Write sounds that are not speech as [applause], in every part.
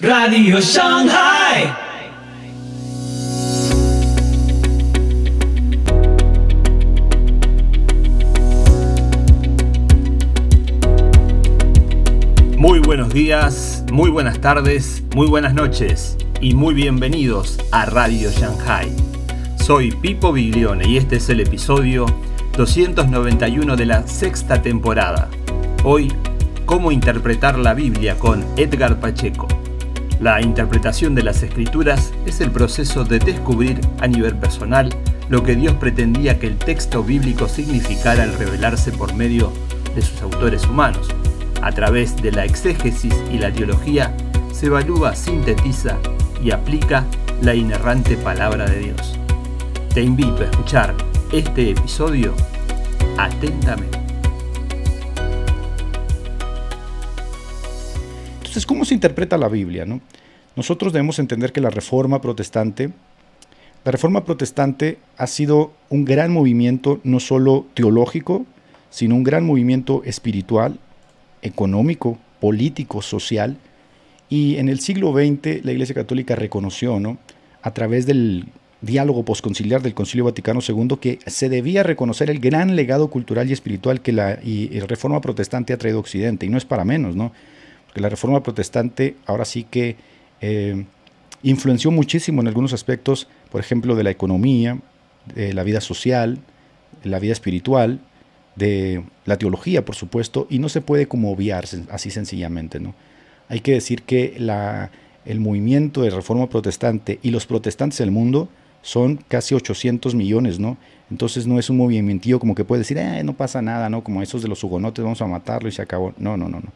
Radio Shanghai. Muy buenos días, muy buenas tardes, muy buenas noches y muy bienvenidos a Radio Shanghai. Soy Pipo Biglione y este es el episodio 291 de la sexta temporada. Hoy, cómo interpretar la Biblia con Edgar Pacheco. La interpretación de las escrituras es el proceso de descubrir a nivel personal lo que Dios pretendía que el texto bíblico significara al revelarse por medio de sus autores humanos. A través de la exégesis y la teología se evalúa, sintetiza y aplica la inerrante palabra de Dios. Te invito a escuchar este episodio atentamente. Entonces, ¿cómo se interpreta la Biblia? No? Nosotros debemos entender que la Reforma Protestante, la Reforma Protestante ha sido un gran movimiento no solo teológico, sino un gran movimiento espiritual, económico, político, social. Y en el siglo XX la Iglesia Católica reconoció, ¿no? a través del diálogo posconciliar del Concilio Vaticano II, que se debía reconocer el gran legado cultural y espiritual que la, Reforma Protestante ha traído a Occidente. Y no es para menos, ¿no? La Reforma Protestante ahora sí que eh, influenció muchísimo en algunos aspectos, por ejemplo, de la economía, de la vida social, de la vida espiritual, de la teología, por supuesto, y no se puede como obviar así sencillamente. ¿no? Hay que decir que la, el movimiento de reforma protestante y los protestantes del mundo son casi 800 millones, ¿no? Entonces no es un movimiento como que puede decir, eh, no pasa nada, ¿no? Como esos de los hugonotes, vamos a matarlo y se acabó. No, no, no, no.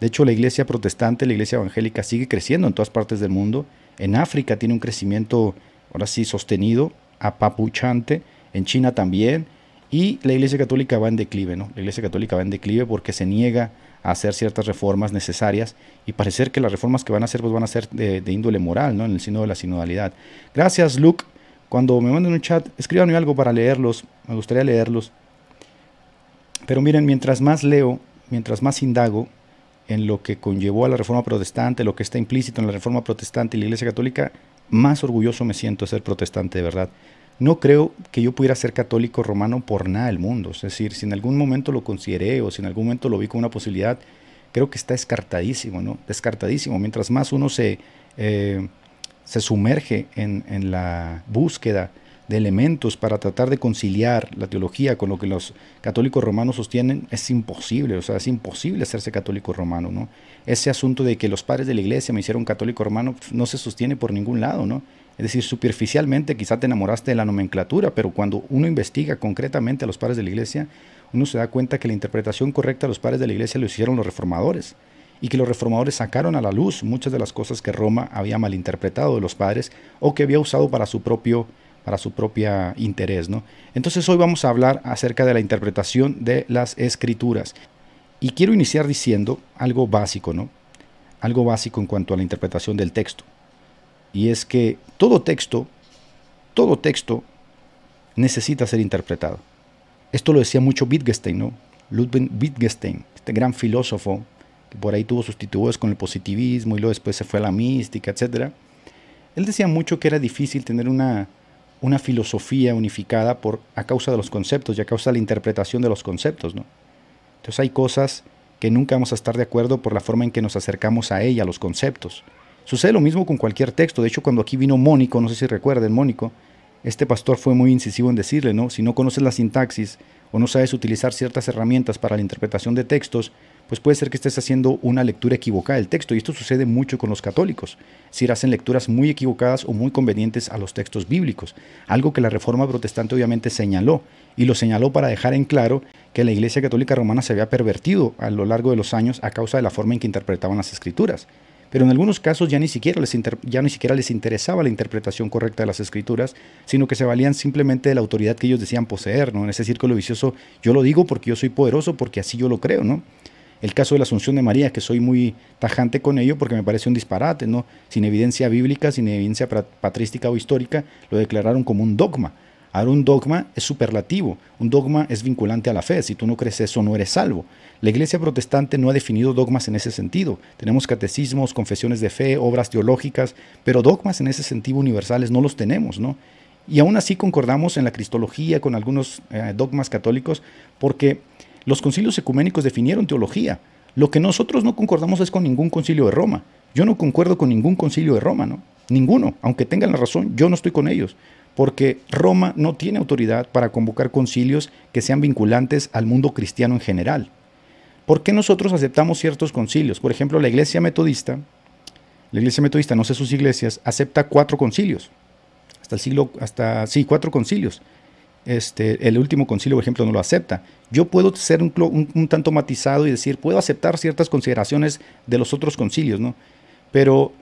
De hecho, la iglesia protestante, la iglesia evangélica sigue creciendo en todas partes del mundo. En África tiene un crecimiento, ahora sí, sostenido, apapuchante. En China también. Y la iglesia católica va en declive, ¿no? La iglesia católica va en declive porque se niega a hacer ciertas reformas necesarias y parece que las reformas que van a hacer pues van a ser de, de índole moral, ¿no? En el sino de la sinodalidad. Gracias, Luke. Cuando me manden un chat, escríbanme algo para leerlos. Me gustaría leerlos. Pero miren, mientras más leo, mientras más indago, en lo que conllevó a la reforma protestante, lo que está implícito en la reforma protestante y la Iglesia Católica, más orgulloso me siento de ser protestante de verdad. No creo que yo pudiera ser católico romano por nada del mundo. Es decir, si en algún momento lo consideré o si en algún momento lo vi como una posibilidad, creo que está descartadísimo, ¿no? Descartadísimo. Mientras más uno se, eh, se sumerge en, en la búsqueda de elementos para tratar de conciliar la teología con lo que los católicos romanos sostienen es imposible, o sea, es imposible hacerse católico romano, ¿no? Ese asunto de que los padres de la iglesia me hicieron católico romano pues, no se sostiene por ningún lado, ¿no? Es decir, superficialmente quizá te enamoraste de la nomenclatura, pero cuando uno investiga concretamente a los padres de la iglesia, uno se da cuenta que la interpretación correcta de los padres de la iglesia lo hicieron los reformadores y que los reformadores sacaron a la luz muchas de las cosas que Roma había malinterpretado de los padres o que había usado para su propio para su propia interés. ¿no? Entonces hoy vamos a hablar acerca de la interpretación de las escrituras. Y quiero iniciar diciendo algo básico, ¿no? Algo básico en cuanto a la interpretación del texto. Y es que todo texto, todo texto necesita ser interpretado. Esto lo decía mucho Wittgenstein, ¿no? Ludwig Wittgenstein, este gran filósofo que por ahí tuvo sustitutos con el positivismo y luego después se fue a la mística, etc. Él decía mucho que era difícil tener una una filosofía unificada por, a causa de los conceptos y a causa de la interpretación de los conceptos. ¿no? Entonces hay cosas que nunca vamos a estar de acuerdo por la forma en que nos acercamos a ella, a los conceptos. Sucede lo mismo con cualquier texto. De hecho, cuando aquí vino Mónico, no sé si recuerden, Mónico, este pastor fue muy incisivo en decirle, ¿no? Si no conoces la sintaxis o no sabes utilizar ciertas herramientas para la interpretación de textos, pues puede ser que estés haciendo una lectura equivocada del texto. Y esto sucede mucho con los católicos. Si hacen lecturas muy equivocadas o muy convenientes a los textos bíblicos. Algo que la Reforma Protestante obviamente señaló. Y lo señaló para dejar en claro que la Iglesia Católica Romana se había pervertido a lo largo de los años a causa de la forma en que interpretaban las escrituras. Pero en algunos casos ya ni, siquiera les ya ni siquiera les interesaba la interpretación correcta de las escrituras, sino que se valían simplemente de la autoridad que ellos decían poseer, ¿no? En ese círculo vicioso, yo lo digo porque yo soy poderoso, porque así yo lo creo, ¿no? El caso de la Asunción de María, que soy muy tajante con ello porque me parece un disparate, ¿no? Sin evidencia bíblica, sin evidencia patrística o histórica, lo declararon como un dogma. Ahora un dogma es superlativo, un dogma es vinculante a la fe, si tú no crees eso no eres salvo. La iglesia protestante no ha definido dogmas en ese sentido. Tenemos catecismos, confesiones de fe, obras teológicas, pero dogmas en ese sentido universales no los tenemos, ¿no? Y aún así concordamos en la cristología con algunos eh, dogmas católicos porque los concilios ecuménicos definieron teología. Lo que nosotros no concordamos es con ningún concilio de Roma. Yo no concuerdo con ningún concilio de Roma, ¿no? Ninguno. Aunque tengan la razón, yo no estoy con ellos porque Roma no tiene autoridad para convocar concilios que sean vinculantes al mundo cristiano en general. ¿Por qué nosotros aceptamos ciertos concilios? Por ejemplo, la iglesia metodista, la iglesia metodista, no sé sus iglesias, acepta cuatro concilios. Hasta el siglo, hasta, sí, cuatro concilios. Este, el último concilio, por ejemplo, no lo acepta. Yo puedo ser un, un, tanto matizado y decir, puedo aceptar ciertas consideraciones de los otros concilios, ¿no? Pero,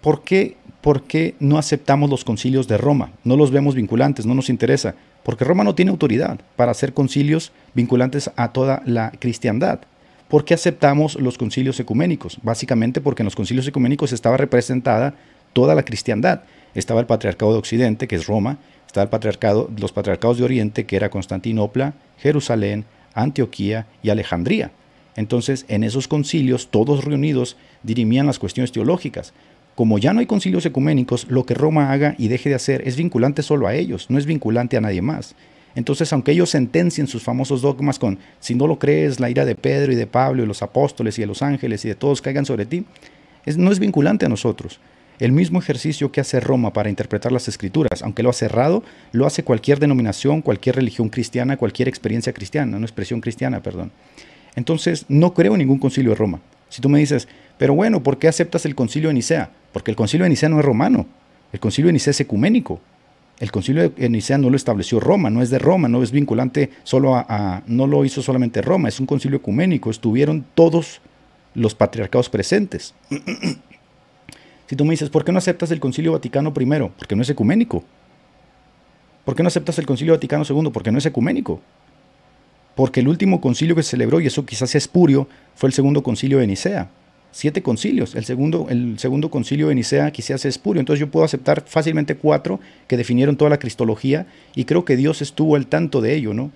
¿por qué ¿por qué no aceptamos los concilios de Roma? No los vemos vinculantes, no nos interesa, porque Roma no tiene autoridad para hacer concilios vinculantes a toda la cristiandad. ¿Por qué aceptamos los concilios ecuménicos? Básicamente porque en los concilios ecuménicos estaba representada toda la cristiandad. Estaba el patriarcado de Occidente, que es Roma, estaba el patriarcado, los patriarcados de Oriente, que era Constantinopla, Jerusalén, Antioquía y Alejandría. Entonces, en esos concilios, todos reunidos, dirimían las cuestiones teológicas. Como ya no hay concilios ecuménicos, lo que Roma haga y deje de hacer es vinculante solo a ellos, no es vinculante a nadie más. Entonces, aunque ellos sentencien sus famosos dogmas con, si no lo crees, la ira de Pedro y de Pablo y los apóstoles y de los ángeles y de todos caigan sobre ti, no es vinculante a nosotros. El mismo ejercicio que hace Roma para interpretar las escrituras, aunque lo ha cerrado, lo hace cualquier denominación, cualquier religión cristiana, cualquier experiencia cristiana, no expresión cristiana, perdón. Entonces, no creo en ningún concilio de Roma. Si tú me dices, pero bueno, ¿por qué aceptas el concilio de Nicea? Porque el concilio de Nicea no es romano, el concilio de Nicea es ecuménico. El concilio de Nicea no lo estableció Roma, no es de Roma, no es vinculante solo a, no lo hizo solamente Roma, es un concilio ecuménico, estuvieron todos los patriarcados presentes. [clears throat] si tú me dices, ¿por qué no aceptas el concilio Vaticano I? Porque no es ecuménico. ¿Por qué no aceptas el concilio Vaticano II? Porque no es ecuménico porque el último concilio que se celebró, y eso quizás es espurio, fue el segundo concilio de Nicea. Siete concilios. El segundo, el segundo concilio de Nicea quizás es espurio. Entonces yo puedo aceptar fácilmente cuatro que definieron toda la cristología y creo que Dios estuvo al tanto de ello, ¿no?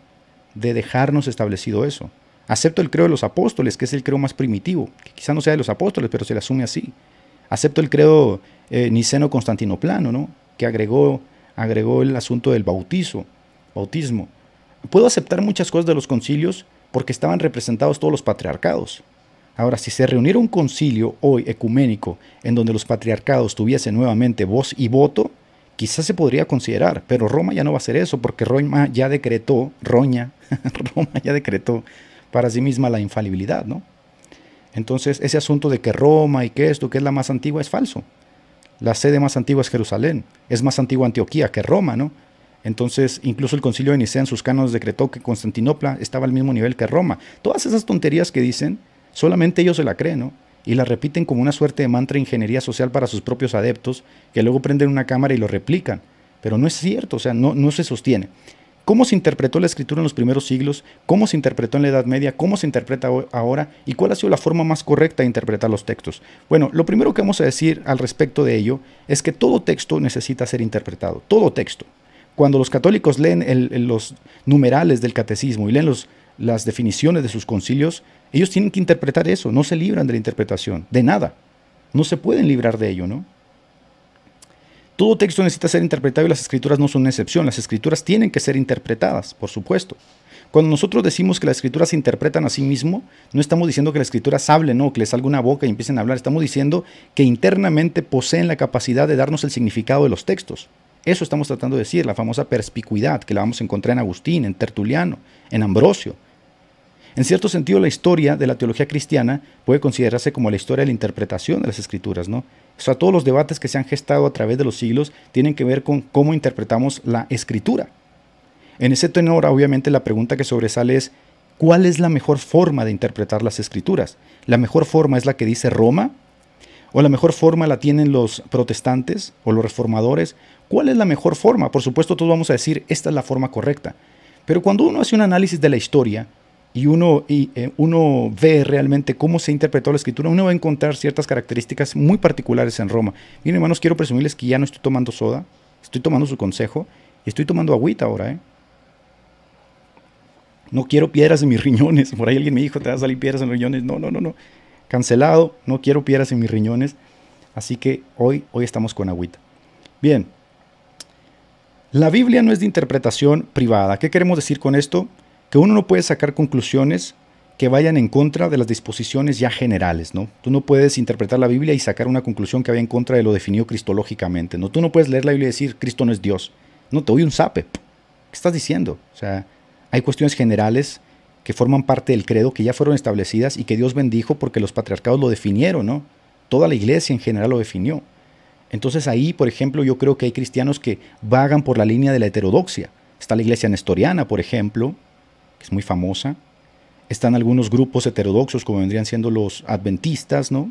De dejarnos establecido eso. Acepto el credo de los apóstoles, que es el credo más primitivo, que quizás no sea de los apóstoles, pero se le asume así. Acepto el credo eh, niceno-constantinoplano, ¿no? Que agregó, agregó el asunto del bautizo, bautismo. Puedo aceptar muchas cosas de los concilios porque estaban representados todos los patriarcados. Ahora, si se reuniera un concilio hoy ecuménico en donde los patriarcados tuviesen nuevamente voz y voto, quizás se podría considerar, pero Roma ya no va a hacer eso porque Roma ya decretó, Roña, [laughs] Roma ya decretó para sí misma la infalibilidad, ¿no? Entonces, ese asunto de que Roma y que esto, que es la más antigua, es falso. La sede más antigua es Jerusalén, es más antigua Antioquía que Roma, ¿no? Entonces, incluso el concilio de Nicea en sus cánones decretó que Constantinopla estaba al mismo nivel que Roma. Todas esas tonterías que dicen, solamente ellos se la creen, ¿no? Y la repiten como una suerte de mantra de ingeniería social para sus propios adeptos, que luego prenden una cámara y lo replican. Pero no es cierto, o sea, no, no se sostiene. ¿Cómo se interpretó la escritura en los primeros siglos? ¿Cómo se interpretó en la Edad Media? ¿Cómo se interpreta ahora? ¿Y cuál ha sido la forma más correcta de interpretar los textos? Bueno, lo primero que vamos a decir al respecto de ello es que todo texto necesita ser interpretado. Todo texto. Cuando los católicos leen los numerales del catecismo y leen las definiciones de sus concilios, ellos tienen que interpretar eso, no se libran de la interpretación, de nada. No se pueden librar de ello, ¿no? Todo texto necesita ser interpretado y las escrituras no son una excepción. Las escrituras tienen que ser interpretadas, por supuesto. Cuando nosotros decimos que las escrituras se interpretan a sí mismo, no estamos diciendo que las escrituras hablen, no, que les salga una boca y empiecen a hablar. Estamos diciendo que internamente poseen la capacidad de darnos el significado de los textos. Eso estamos tratando de decir, la famosa perspicuidad que la vamos a encontrar en Agustín, en Tertuliano, en Ambrosio. En cierto sentido, la historia de la teología cristiana puede considerarse como la historia de la interpretación de las escrituras, ¿no? O sea, todos los debates que se han gestado a través de los siglos tienen que ver con cómo interpretamos la escritura. En ese tenor, obviamente, la pregunta que sobresale es, ¿cuál es la mejor forma de interpretar las escrituras? ¿La mejor forma es la que dice Roma? ¿O la mejor forma la tienen los protestantes o los reformadores? ¿Cuál es la mejor forma? Por supuesto, todos vamos a decir, esta es la forma correcta. Pero cuando uno hace un análisis de la historia y uno, y, eh, uno ve realmente cómo se interpretó la escritura, uno va a encontrar ciertas características muy particulares en Roma. Miren, hermanos, quiero presumirles que ya no estoy tomando soda, estoy tomando su consejo. Estoy tomando agüita ahora, ¿eh? No quiero piedras en mis riñones. Por ahí alguien me dijo, te vas a salir piedras en los riñones. No, no, no, no. Cancelado, no quiero piedras en mis riñones. Así que hoy, hoy estamos con agüita. Bien. La Biblia no es de interpretación privada. ¿Qué queremos decir con esto? Que uno no puede sacar conclusiones que vayan en contra de las disposiciones ya generales, ¿no? Tú no puedes interpretar la Biblia y sacar una conclusión que vaya en contra de lo definido cristológicamente, ¿no? Tú no puedes leer la Biblia y decir Cristo no es Dios. No, te doy un sape. ¿Qué estás diciendo? O sea, hay cuestiones generales que forman parte del credo, que ya fueron establecidas y que Dios bendijo porque los patriarcados lo definieron, ¿no? Toda la iglesia en general lo definió. Entonces ahí, por ejemplo, yo creo que hay cristianos que vagan por la línea de la heterodoxia. Está la iglesia nestoriana, por ejemplo, que es muy famosa, están algunos grupos heterodoxos, como vendrían siendo los adventistas, ¿no?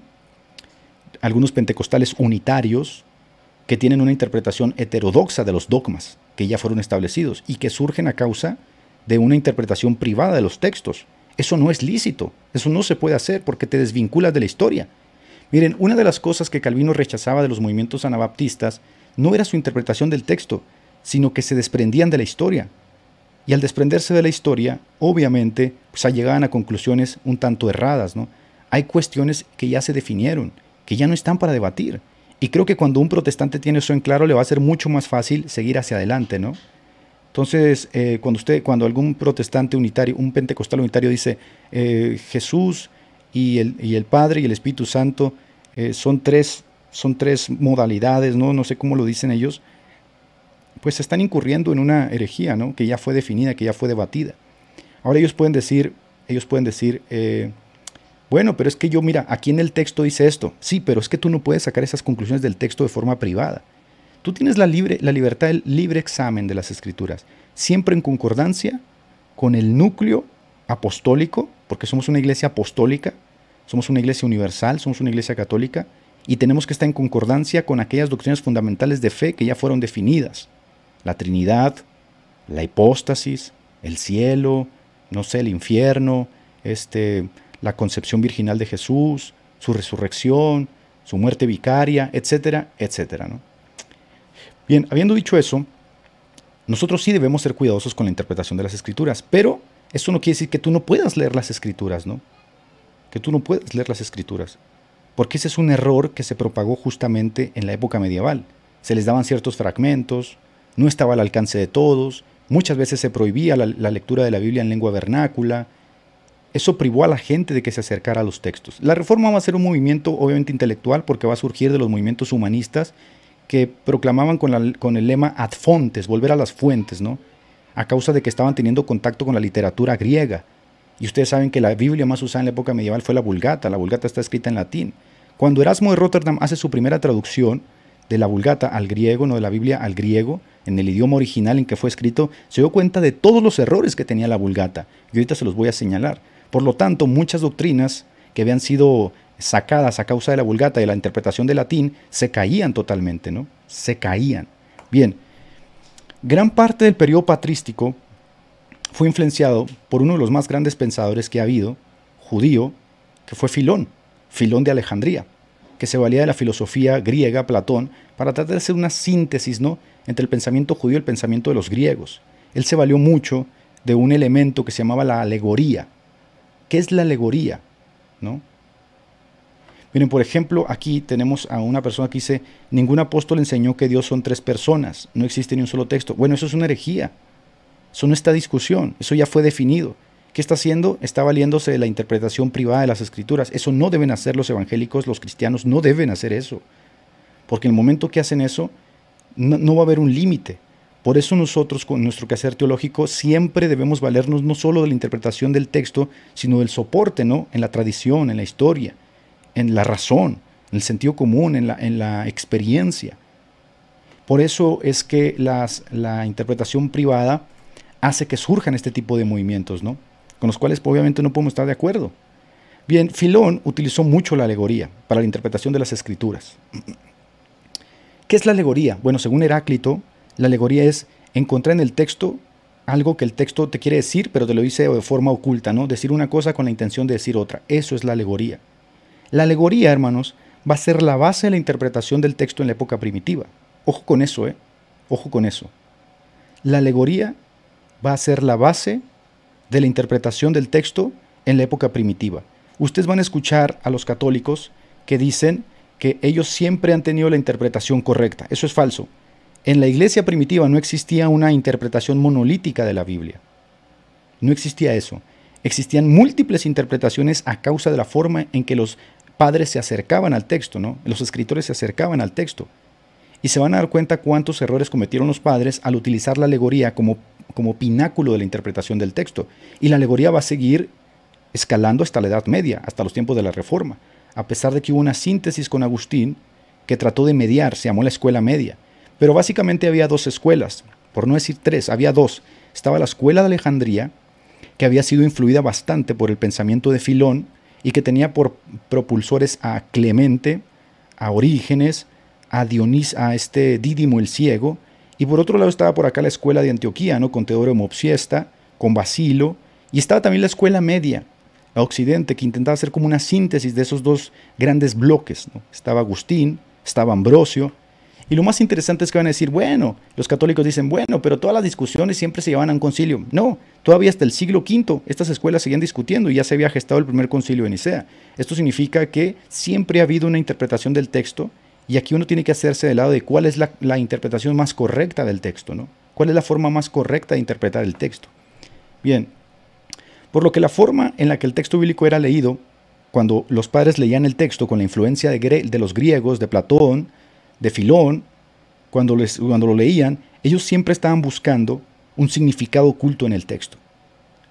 Algunos pentecostales unitarios que tienen una interpretación heterodoxa de los dogmas que ya fueron establecidos y que surgen a causa de una interpretación privada de los textos. Eso no es lícito, eso no se puede hacer porque te desvinculas de la historia. Miren, una de las cosas que Calvino rechazaba de los movimientos anabaptistas no era su interpretación del texto, sino que se desprendían de la historia. Y al desprenderse de la historia, obviamente, pues llegaban a conclusiones un tanto erradas, ¿no? Hay cuestiones que ya se definieron, que ya no están para debatir. Y creo que cuando un protestante tiene eso en claro, le va a ser mucho más fácil seguir hacia adelante, ¿no? Entonces, eh, cuando usted, cuando algún protestante unitario, un pentecostal unitario dice eh, Jesús y el, y el, Padre y el Espíritu Santo eh, son tres, son tres modalidades, ¿no? No sé cómo lo dicen ellos, pues están incurriendo en una herejía, ¿no? Que ya fue definida, que ya fue debatida. Ahora ellos pueden decir, ellos pueden decir, eh, bueno, pero es que yo, mira, aquí en el texto dice esto. Sí, pero es que tú no puedes sacar esas conclusiones del texto de forma privada. Tú tienes la, libre, la libertad del libre examen de las escrituras, siempre en concordancia con el núcleo apostólico, porque somos una iglesia apostólica, somos una iglesia universal, somos una iglesia católica, y tenemos que estar en concordancia con aquellas doctrinas fundamentales de fe que ya fueron definidas la Trinidad, la hipóstasis, el cielo, no sé, el infierno, este, la concepción virginal de Jesús, su resurrección, su muerte vicaria, etcétera, etcétera. ¿no? Bien, habiendo dicho eso, nosotros sí debemos ser cuidadosos con la interpretación de las escrituras, pero eso no quiere decir que tú no puedas leer las escrituras, ¿no? Que tú no puedas leer las escrituras, porque ese es un error que se propagó justamente en la época medieval. Se les daban ciertos fragmentos, no estaba al alcance de todos, muchas veces se prohibía la, lectura de la Biblia en lengua vernácula, eso privó a la gente de que se acercara a los textos. La reforma va a ser un movimiento obviamente intelectual porque va a surgir de los movimientos humanistas que proclamaban con, con, el lema ad fontes, volver a las fuentes, ¿no? A causa de que estaban teniendo contacto con la literatura griega. Y ustedes saben que la Biblia más usada en la época medieval fue la Vulgata. La Vulgata está escrita en latín. Cuando Erasmo de Rotterdam hace su primera traducción de la Vulgata al griego, no de la Biblia al griego, en el idioma original en que fue escrito, se dio cuenta de todos los errores que tenía la Vulgata. Y ahorita se los voy a señalar. Por lo tanto, muchas doctrinas que habían sido sacadas a causa de la Vulgata y la interpretación del latín se caían totalmente, ¿no? Se caían. Bien, gran parte del periodo patrístico fue influenciado por uno de los más grandes pensadores que ha habido, judío, que fue Filón, Filón de Alejandría, que se valía de la filosofía griega, Platón, para tratar de hacer una síntesis ¿no? entre el pensamiento judío y el pensamiento de los griegos. Él se valió mucho de un elemento que se llamaba la alegoría. ¿Qué es la alegoría? ¿No? Miren, por ejemplo, aquí tenemos a una persona que dice, ningún apóstol enseñó que Dios son tres personas, no existe ni un solo texto. Bueno, eso es una herejía. Eso no está discusión, eso ya fue definido. ¿Qué está haciendo? Está valiéndose de la interpretación privada de las escrituras. Eso no deben hacer los evangélicos, los cristianos no deben hacer eso. Porque en el momento que hacen eso, no, va a haber un límite. Por eso nosotros con nuestro quehacer teológico siempre debemos valernos no solo de la interpretación del texto, sino del soporte, ¿no? En la tradición, en la historia, en la razón, en el sentido común, en la, en la experiencia. Por eso es que la interpretación privada hace que surjan este tipo de movimientos, ¿no? Con los cuales obviamente no podemos estar de acuerdo. Bien, Filón utilizó mucho la alegoría para la interpretación de las escrituras. ¿Qué es la alegoría? Bueno, según Heráclito, la alegoría es encontrar en el texto algo que el texto te quiere decir, pero te lo dice de forma oculta, ¿no? Decir una cosa con la intención de decir otra. Eso es la alegoría. La alegoría, hermanos, va a ser la base de la interpretación del texto en la época primitiva. Ojo con eso, ¿eh? Ojo con eso. la alegoría va a ser la base de la interpretación del texto en la época primitiva. Ustedes van a escuchar a los católicos que dicen que ellos siempre han tenido la interpretación correcta. Eso es falso. En la iglesia primitiva no existía una interpretación monolítica de la Biblia. No existía eso. Existían múltiples interpretaciones a causa de la forma en que los padres se acercaban al texto, ¿no? Los escritores se acercaban al texto. Y se van a dar cuenta cuántos errores cometieron los padres al utilizar la alegoría como, como pináculo de la interpretación del texto. Y la alegoría va a seguir escalando hasta la Edad Media, hasta los tiempos de la Reforma, a pesar de que hubo una síntesis con Agustín que trató de mediar, se llamó la Escuela Media. Pero básicamente había dos escuelas, por no decir tres, había dos. Estaba la Escuela de Alejandría, que había sido influida bastante por el pensamiento de Filón y que tenía por propulsores a Clemente, a Orígenes, a Dionís, a este Dídimo el Ciego, y por otro lado estaba por acá la escuela de Antioquía, ¿no? con Teodoro Mopsiesta, con Basilo, y estaba también la escuela media, a Occidente, que intentaba hacer como una síntesis de esos dos grandes bloques. Estaba Agustín, estaba Ambrosio, y lo más interesante es que van a decir, bueno, los católicos dicen, bueno, pero todas las discusiones siempre se llevan a un concilio. No, todavía hasta el siglo V estas escuelas seguían discutiendo y ya se había gestado el primer concilio de Nicea. Esto significa que siempre ha habido una interpretación del texto y aquí uno tiene que hacerse del lado de cuál es la, interpretación más correcta del texto, ¿no? ¿Cuál es la forma más correcta de interpretar el texto? Bien, por lo que la forma en la que el texto bíblico era leído, cuando los padres leían el texto con la influencia de, de los griegos, de Platón, de Filón, cuando, les, cuando lo leían, ellos siempre estaban buscando un significado oculto en el texto.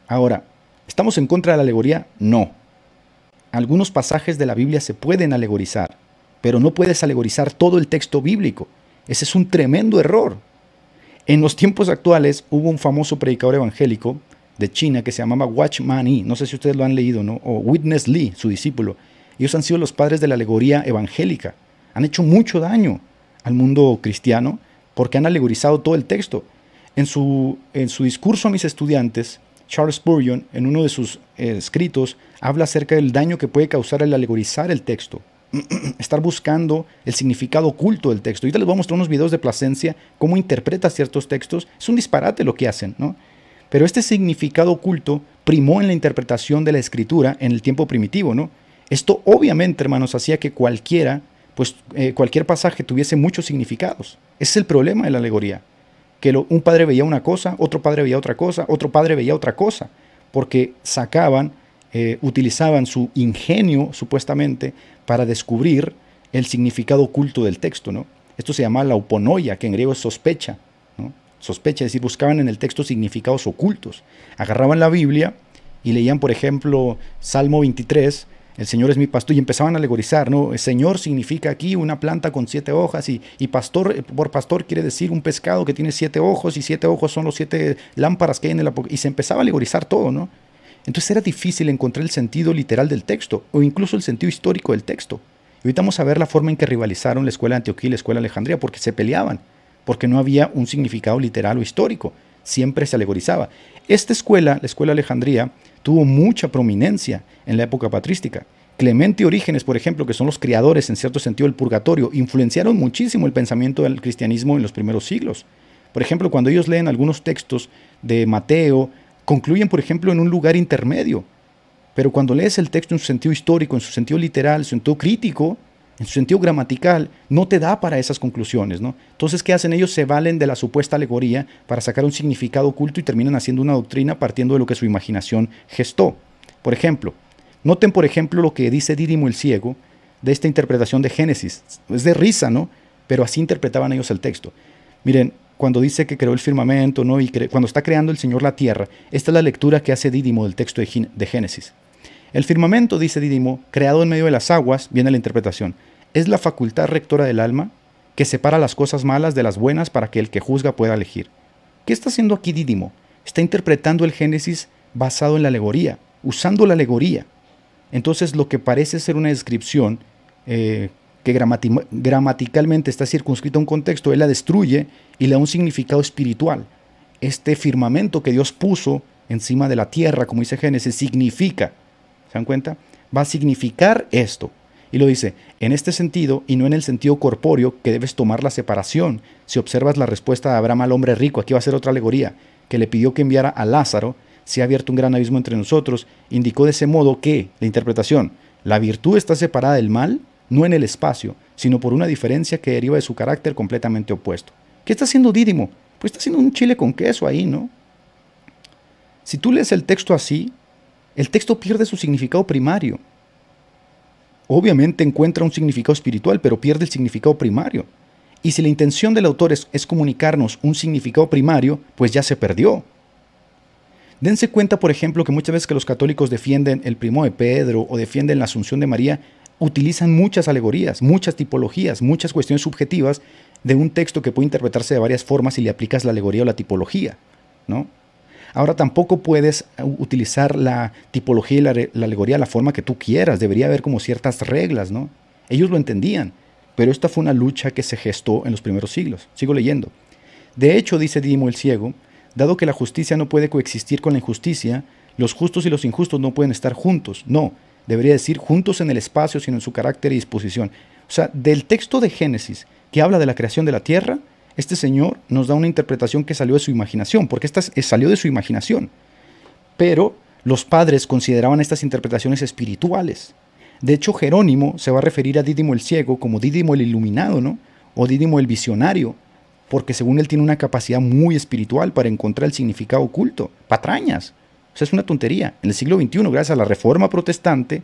Ahora, ¿estamos en contra de la alegoría? No. Algunos pasajes de la Biblia se pueden alegorizar, pero no puedes alegorizar todo el texto bíblico. Ese es un tremendo error. En los tiempos actuales hubo un famoso predicador evangélico de China que se llamaba Watchman Yi, no sé si ustedes lo han leído, ¿no? o Witness Lee, su discípulo. Ellos han sido los padres de la alegoría evangélica han hecho mucho daño al mundo cristiano porque han alegorizado todo el texto. En su, en su discurso a mis estudiantes, Charles Spurgeon, en uno de sus eh, escritos, habla acerca del daño que puede causar el alegorizar el texto. [clears throat] Estar buscando el significado oculto del texto. Ahorita les voy a mostrar unos videos de Plasencia, cómo interpreta ciertos textos. Es un disparate lo que hacen, ¿no? Pero este significado oculto primó en la interpretación de la escritura en el tiempo primitivo, ¿no? Esto obviamente, hermanos, hacía que cualquiera pues eh, cualquier pasaje tuviese muchos significados. Ese es el problema de la alegoría. Que un padre veía una cosa, otro padre veía otra cosa, otro padre veía otra cosa, porque sacaban, eh, utilizaban su ingenio supuestamente para descubrir el significado oculto del texto. ¿no? Esto se llama la uponoia, que en griego es sospecha. ¿no? Sospecha, es decir, buscaban en el texto significados ocultos. Agarraban la Biblia y leían, por ejemplo, Salmo 23 el Señor es mi pastor, y empezaban a alegorizar, ¿no? El Señor significa aquí una planta con siete hojas, y, y pastor, por pastor quiere decir un pescado que tiene siete ojos, y siete ojos son los siete lámparas que hay en el y se empezaba a alegorizar todo, ¿no? Entonces era difícil encontrar el sentido literal del texto, o incluso el sentido histórico del texto. Y ahorita vamos a ver la forma en que rivalizaron la escuela de Antioquía y la escuela de Alejandría, porque se peleaban, porque no había un significado literal o histórico, siempre se alegorizaba. Esta escuela, la escuela de Alejandría, tuvo mucha prominencia en la época patrística. Clemente y Orígenes, por ejemplo, que son los creadores en cierto sentido del purgatorio, influenciaron muchísimo el pensamiento del cristianismo en los primeros siglos. Por ejemplo, cuando ellos leen algunos textos de Mateo, concluyen, por ejemplo, en un lugar intermedio. Pero cuando lees el texto en su sentido histórico, en su sentido literal, en su sentido crítico, en su sentido gramatical, no te da para esas conclusiones. ¿no? Entonces, ¿qué hacen ellos? Se valen de la supuesta alegoría para sacar un significado oculto y terminan haciendo una doctrina partiendo de lo que su imaginación gestó. Por ejemplo, noten, por ejemplo, lo que dice Dídimo el Ciego de esta interpretación de Génesis. Es de risa, ¿no? Pero así interpretaban ellos el texto. Miren, cuando dice que creó el firmamento, ¿no? Y cuando está creando el Señor la tierra, esta es la lectura que hace Dídimo del texto de Génesis. El firmamento, dice Didimo, creado en medio de las aguas, viene la interpretación, es la facultad rectora del alma que separa las cosas malas de las buenas para que el que juzga pueda elegir. ¿Qué está haciendo aquí Didimo? Está interpretando el Génesis basado en la alegoría, usando la alegoría. Entonces lo que parece ser una descripción eh, que gramaticalmente está circunscrita a un contexto, él la destruye y le da un significado espiritual. Este firmamento que Dios puso encima de la tierra, como dice Génesis, significa ¿Se dan cuenta? Va a significar esto. Y lo dice, en este sentido y no en el sentido corpóreo que debes tomar la separación. Si observas la respuesta de Abraham al hombre rico, aquí va a ser otra alegoría, que le pidió que enviara a Lázaro, se ha abierto un gran abismo entre nosotros, indicó de ese modo que, la interpretación, la virtud está separada del mal, no en el espacio, sino por una diferencia que deriva de su carácter completamente opuesto. ¿Qué está haciendo Dídimo? Pues está haciendo un chile con queso ahí, ¿no? Si tú lees el texto así, el texto pierde su significado primario. Obviamente encuentra un significado espiritual, pero pierde el significado primario. Y si la intención del autor es, comunicarnos un significado primario, pues ya se perdió. Dense cuenta, por ejemplo, que muchas veces que los católicos defienden el primo de Pedro o defienden la Asunción de María, utilizan muchas alegorías, muchas tipologías, muchas cuestiones subjetivas de un texto que puede interpretarse de varias formas si le aplicas la alegoría o la tipología, ¿no? Ahora tampoco puedes utilizar la tipología y la, alegoría de la forma que tú quieras, debería haber como ciertas reglas, ¿no? Ellos lo entendían, pero esta fue una lucha que se gestó en los primeros siglos. Sigo leyendo. De hecho, dice Dimo el ciego, dado que la justicia no puede coexistir con la injusticia, los justos y los injustos no pueden estar juntos. No, debería decir juntos en el espacio, sino en su carácter y disposición. O sea, del texto de Génesis que habla de la creación de la tierra, este señor nos da una interpretación que salió de su imaginación, porque esta salió de su imaginación. Pero los padres consideraban estas interpretaciones espirituales. De hecho, Jerónimo se va a referir a Dídimo el ciego como Dídimo el iluminado, ¿no? O Dídimo el visionario, porque según él tiene una capacidad muy espiritual para encontrar el significado oculto. Patrañas. O sea, es una tontería. En el siglo XXI, gracias a la reforma protestante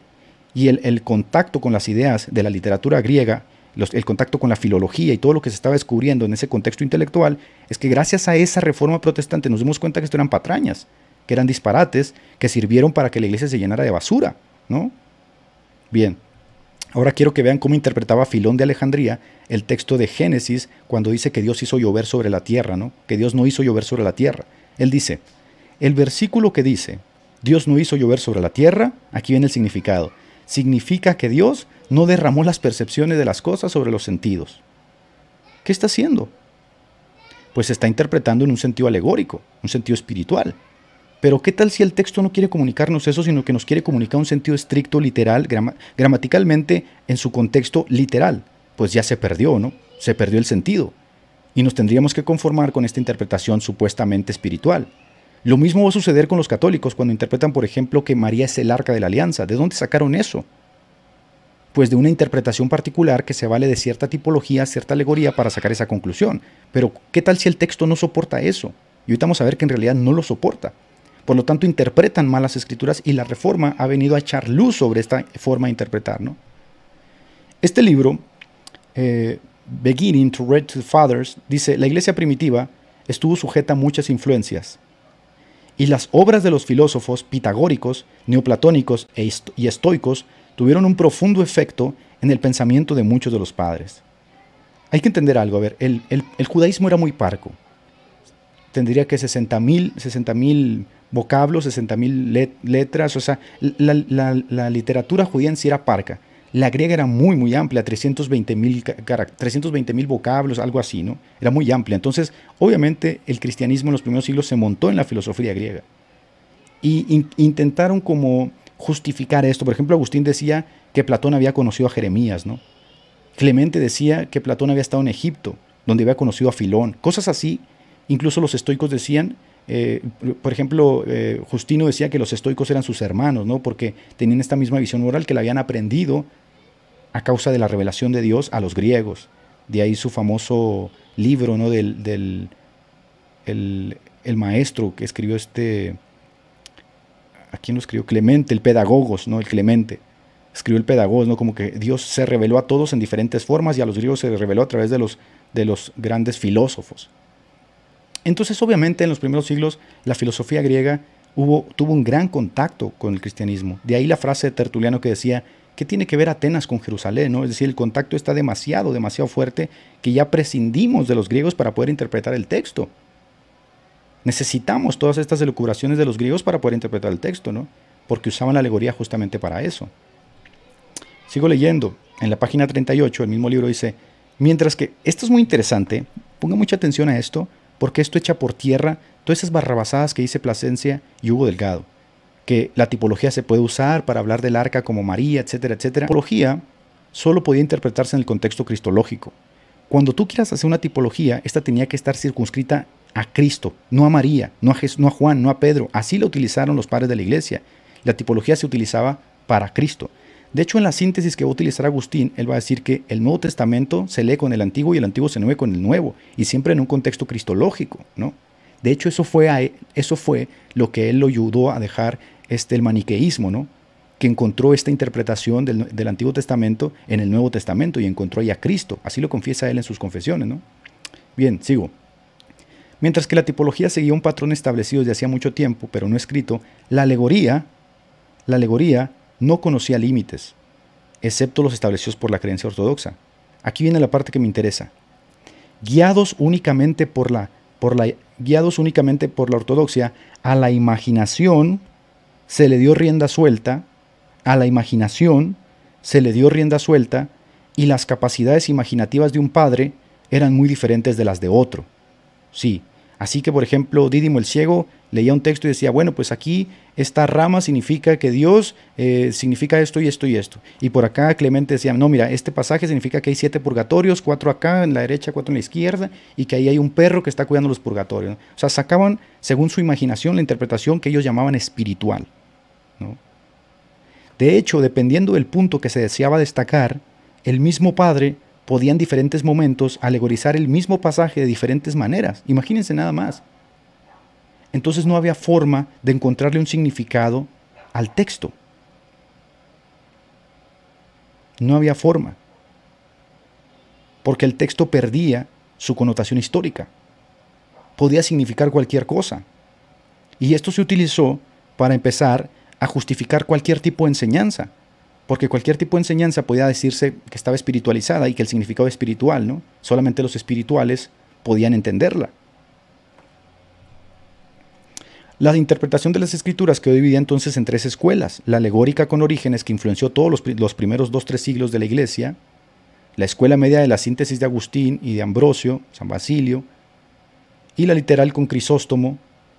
y el, contacto con las ideas de la literatura griega el contacto con la filología y todo lo que se estaba descubriendo en ese contexto intelectual, es que gracias a esa reforma protestante nos dimos cuenta que esto eran patrañas, que eran disparates, que sirvieron para que la iglesia se llenara de basura, ¿no? Bien, ahora quiero que vean cómo interpretaba Filón de Alejandría el texto de Génesis cuando dice que Dios hizo llover sobre la tierra, ¿no? Que Dios no hizo llover sobre la tierra. Él dice, el versículo que dice, Dios no hizo llover sobre la tierra, aquí viene el significado. Significa que Dios no derramó las percepciones de las cosas sobre los sentidos. ¿Qué está haciendo? Pues está interpretando en un sentido alegórico, un sentido espiritual. Pero ¿qué tal si el texto no quiere comunicarnos eso, sino que nos quiere comunicar un sentido estricto, literal, gramaticalmente en su contexto literal? Pues ya se perdió, ¿no? Se perdió el sentido. Y nos tendríamos que conformar con esta interpretación supuestamente espiritual. Lo mismo va a suceder con los católicos cuando interpretan, por ejemplo, que María es el arca de la alianza. ¿De dónde sacaron eso? pues de una interpretación particular que se vale de cierta tipología, cierta alegoría para sacar esa conclusión. Pero, ¿qué tal si el texto no soporta eso? Y ahorita vamos a ver que en realidad no lo soporta. Por lo tanto, interpretan mal las escrituras y la reforma ha venido a echar luz sobre esta forma de interpretar. ¿no? Este libro, eh, Beginning to Read to the Fathers, dice, la iglesia primitiva estuvo sujeta a muchas influencias. Y las obras de los filósofos pitagóricos, neoplatónicos e y estoicos tuvieron un profundo efecto en el pensamiento de muchos de los padres. Hay que entender algo, a ver, el, judaísmo era muy parco. Tendría que 60.000 60 vocablos, 60.000 letras, o sea, la, literatura judía en sí era parca. La griega era muy, muy amplia, 320.000 320 vocablos, algo así, ¿no? Era muy amplia. Entonces, obviamente, el cristianismo en los primeros siglos se montó en la filosofía griega. Y intentaron como justificar esto. Por ejemplo, Agustín decía que Platón había conocido a Jeremías, ¿no? Clemente decía que Platón había estado en Egipto, donde había conocido a Filón. Cosas así, incluso los estoicos decían, eh, por ejemplo, eh, Justino decía que los estoicos eran sus hermanos, ¿no? Porque tenían esta misma visión moral que la habían aprendido a causa de la revelación de Dios a los griegos. De ahí su famoso libro, ¿no? Del, del el maestro que escribió este ¿a quién lo escribió? Clemente, el pedagogos, ¿no? El Clemente. Escribió el pedagogos, ¿no? Como que Dios se reveló a todos en diferentes formas y a los griegos se reveló a través de los, de los grandes filósofos. Entonces, obviamente, en los primeros siglos, la filosofía griega hubo, tuvo un gran contacto con el cristianismo. De ahí la frase de Tertuliano que decía, ¿qué tiene que ver Atenas con Jerusalén? ¿no? Es decir, el contacto está demasiado, demasiado fuerte que ya prescindimos de los griegos para poder interpretar el texto. Necesitamos todas estas elucubraciones de los griegos para poder interpretar el texto, ¿no? Porque usaban la alegoría justamente para eso. Sigo leyendo. En la página 38, el mismo libro dice, mientras que esto es muy interesante, ponga mucha atención a esto, porque esto echa por tierra todas esas barrabasadas que dice Plasencia y Hugo Delgado, que la tipología se puede usar para hablar del arca como María, etcétera, etcétera. La tipología solo podía interpretarse en el contexto cristológico. Cuando tú quieras hacer una tipología, esta tenía que estar circunscrita a Cristo, no a María, no a, no a Juan, no a Pedro. Así lo utilizaron los padres de la iglesia. La tipología se utilizaba para Cristo. De hecho, en la síntesis que va a utilizar Agustín, él va a decir que el Nuevo Testamento se lee con el Antiguo y el Antiguo se lee con el Nuevo, y siempre en un contexto cristológico, ¿no? De hecho, eso fue, eso fue lo que él lo ayudó a dejar este, el maniqueísmo, ¿no? que encontró esta interpretación del, Antiguo Testamento en el Nuevo Testamento y encontró ahí a Cristo. Así lo confiesa él en sus confesiones. ¿no? Bien, sigo. Mientras que la tipología seguía un patrón establecido desde hacía mucho tiempo, pero no escrito, la alegoría, la alegoría no conocía límites, excepto los establecidos por la creencia ortodoxa. Aquí viene la parte que me interesa. Guiados únicamente por la, por la, guiados únicamente por la ortodoxia, a la imaginación se le dio rienda suelta a la imaginación se le dio rienda suelta y las capacidades imaginativas de un padre eran muy diferentes de las de otro. Sí, así que por ejemplo Dídimo el ciego leía un texto y decía, bueno, pues aquí esta rama significa que Dios eh, significa esto y esto y esto. Y por acá Clemente decía, no, mira, este pasaje significa que hay siete purgatorios, cuatro acá en la derecha, cuatro en la izquierda, y que ahí hay un perro que está cuidando los purgatorios. O sea, sacaban, según su imaginación, la interpretación que ellos llamaban espiritual. De hecho, dependiendo del punto que se deseaba destacar, el mismo padre podía en diferentes momentos alegorizar el mismo pasaje de diferentes maneras. Imagínense nada más. Entonces no había forma de encontrarle un significado al texto. No había forma. Porque el texto perdía su connotación histórica. Podía significar cualquier cosa. Y esto se utilizó para empezar a justificar cualquier tipo de enseñanza, porque cualquier tipo de enseñanza podía decirse que estaba espiritualizada y que el significado espiritual, ¿no? Solamente los espirituales podían entenderla. La interpretación de las escrituras quedó dividida entonces en tres escuelas, la alegórica con orígenes que influenció todos los, los primeros dos tres siglos de la iglesia, la escuela media de la síntesis de Agustín y de Ambrosio, San Basilio, y la literal con Crisóstomo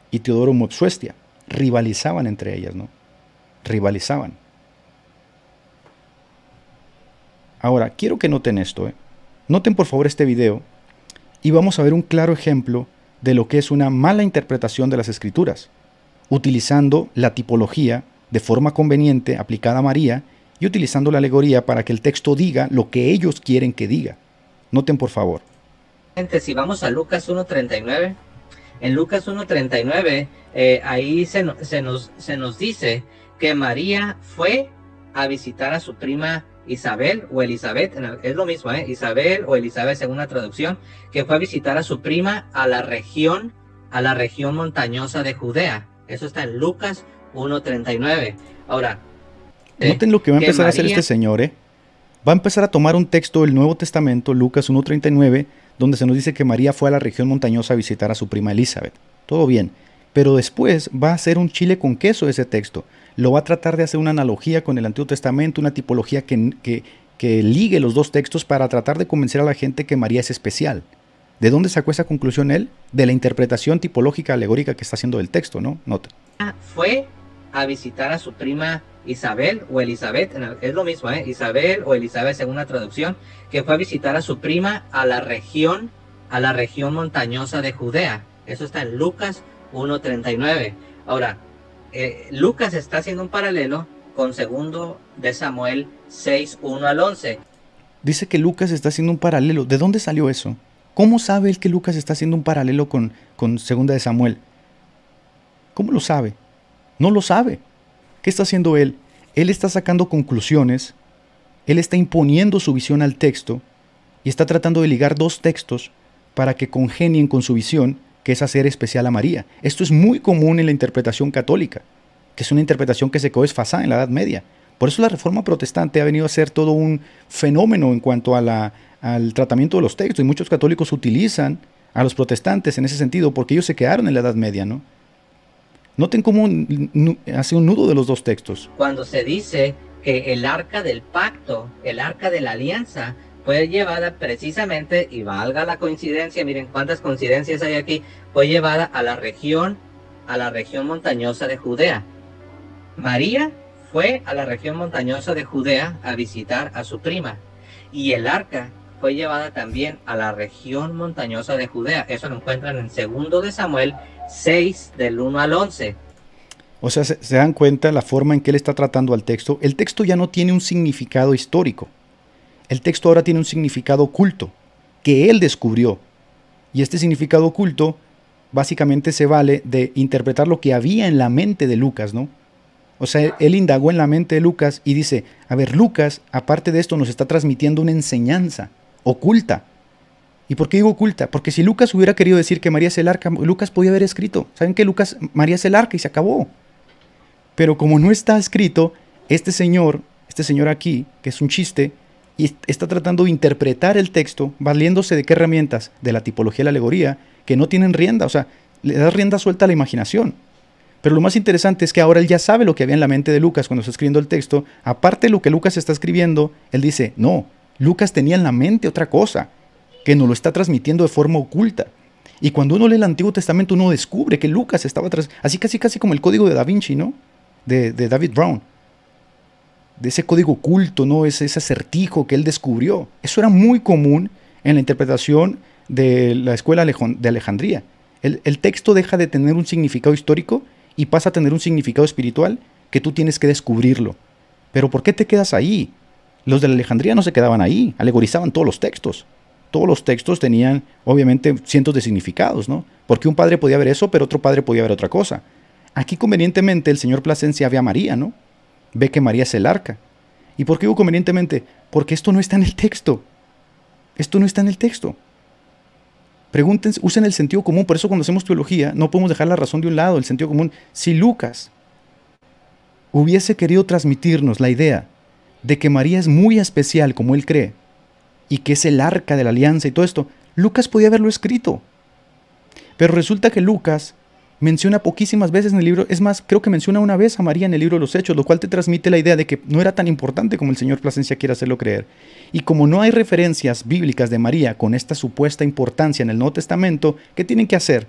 y Teodoro Mopsuestia. Rivalizaban entre ellas, ¿no? rivalizaban. Ahora, quiero que noten esto. ¿eh? Noten por favor este video y vamos a ver un claro ejemplo de lo que es una mala interpretación de las escrituras, utilizando la tipología de forma conveniente aplicada a María y utilizando la alegoría para que el texto diga lo que ellos quieren que diga. Noten por favor. Si vamos a Lucas 1.39, en Lucas 1.39, eh, ahí se, se, nos, se nos dice que María fue a visitar a su prima Isabel o Elizabeth, es lo mismo, ¿eh? Isabel o Elizabeth según la traducción, que fue a visitar a su prima a la región, a la región montañosa de Judea. Eso está en Lucas 1.39. Ahora, ¿eh? noten lo que va a empezar a hacer este señor, ¿eh? Va a empezar a tomar un texto del Nuevo Testamento, Lucas 1.39, donde se nos dice que María fue a la región montañosa a visitar a su prima Elizabeth. Todo bien. Pero después va a hacer un chile con queso ese texto lo va a tratar de hacer una analogía con el Antiguo Testamento, una tipología que, que, ligue los dos textos para tratar de convencer a la gente que María es especial. ¿De dónde sacó esa conclusión él? De la interpretación tipológica alegórica que está haciendo del texto, ¿no? Nota. Fue a visitar a su prima Isabel o Elizabeth, es lo mismo, ¿eh? Isabel o Elizabeth según la traducción, que fue a visitar a su prima a la región, a la región montañosa de Judea. Eso está en Lucas 1.39. Ahora, eh, Lucas está haciendo un paralelo con segundo de Samuel 6, 1 al 11. Dice que Lucas está haciendo un paralelo. ¿De dónde salió eso? ¿Cómo sabe él que Lucas está haciendo un paralelo con, con segunda de Samuel? ¿Cómo lo sabe? No lo sabe. ¿Qué está haciendo él? Él está sacando conclusiones, él está imponiendo su visión al texto y está tratando de ligar dos textos para que congenien con su visión que es hacer especial a María. Esto es muy común en la interpretación católica, que es una interpretación que se quedó desfasada en la Edad Media. Por eso la Reforma Protestante ha venido a ser todo un fenómeno en cuanto a la, al tratamiento de los textos, y muchos católicos utilizan a los protestantes en ese sentido, porque ellos se quedaron en la Edad Media, ¿no? Noten cómo hace un nudo de los dos textos. Cuando se dice que el arca del pacto, el arca de la alianza, fue llevada precisamente, y valga la coincidencia, miren cuántas coincidencias hay aquí, fue llevada a la región, a la región montañosa de Judea. María fue a la región montañosa de Judea a visitar a su prima. Y el arca fue llevada también a la región montañosa de Judea. Eso lo encuentran en segundo de Samuel 6 del 1 al 11. O sea, se, se, dan cuenta la forma en que él está tratando al texto. El texto ya no tiene un significado histórico. El texto ahora tiene un significado oculto que él descubrió. Y este significado oculto básicamente se vale de interpretar lo que había en la mente de Lucas, ¿no? O sea, él indagó en la mente de Lucas y dice, a ver, Lucas, aparte de esto, nos está transmitiendo una enseñanza oculta. ¿Y por qué digo oculta? Porque si Lucas hubiera querido decir que María es el arca, Lucas podía haber escrito, ¿saben que Lucas, María es el arca y se acabó? Pero como no está escrito, este señor, este señor aquí, que es un chiste, y está tratando de interpretar el texto valiéndose de qué herramientas, de la tipología y la alegoría, que no tienen rienda, o sea, le da rienda suelta a la imaginación. Pero lo más interesante es que ahora él ya sabe lo que había en la mente de Lucas cuando está escribiendo el texto. Aparte de lo que Lucas está escribiendo, él dice, no, Lucas tenía en la mente otra cosa, que nos lo está transmitiendo de forma oculta. Y cuando uno lee el Antiguo Testamento, uno descubre que Lucas estaba tras... Así casi casi como el código de Da Vinci, ¿no? De, de David Brown. De ese código oculto, ¿no? Ese, ese acertijo que él descubrió. Eso era muy común en la interpretación de la escuela de Alejandría. El, texto deja de tener un significado histórico y pasa a tener un significado espiritual que tú tienes que descubrirlo. Pero ¿por qué te quedas ahí? Los de la Alejandría no se quedaban ahí, alegorizaban todos los textos. Todos los textos tenían, obviamente, cientos de significados, ¿no? Porque un padre podía ver eso, pero otro padre podía ver otra cosa. Aquí convenientemente el señor Plasencia ve a María, ¿no? Ve que María es el arca. ¿Y por qué digo convenientemente? Porque esto no está en el texto. Esto no está en el texto. Pregunten, usen el sentido común. Por eso cuando hacemos teología no podemos dejar la razón de un lado, el sentido común. Si Lucas hubiese querido transmitirnos la idea de que María es muy especial como él cree y que es el arca de la alianza y todo esto, Lucas podía haberlo escrito. Pero resulta que Lucas menciona poquísimas veces en el libro, es más, creo que menciona una vez a María en el libro de los Hechos, lo cual te transmite la idea de que no era tan importante como el Señor Plasencia quiere hacerlo creer. Y como no hay referencias bíblicas de María con esta supuesta importancia en el Nuevo Testamento, ¿qué tienen que hacer?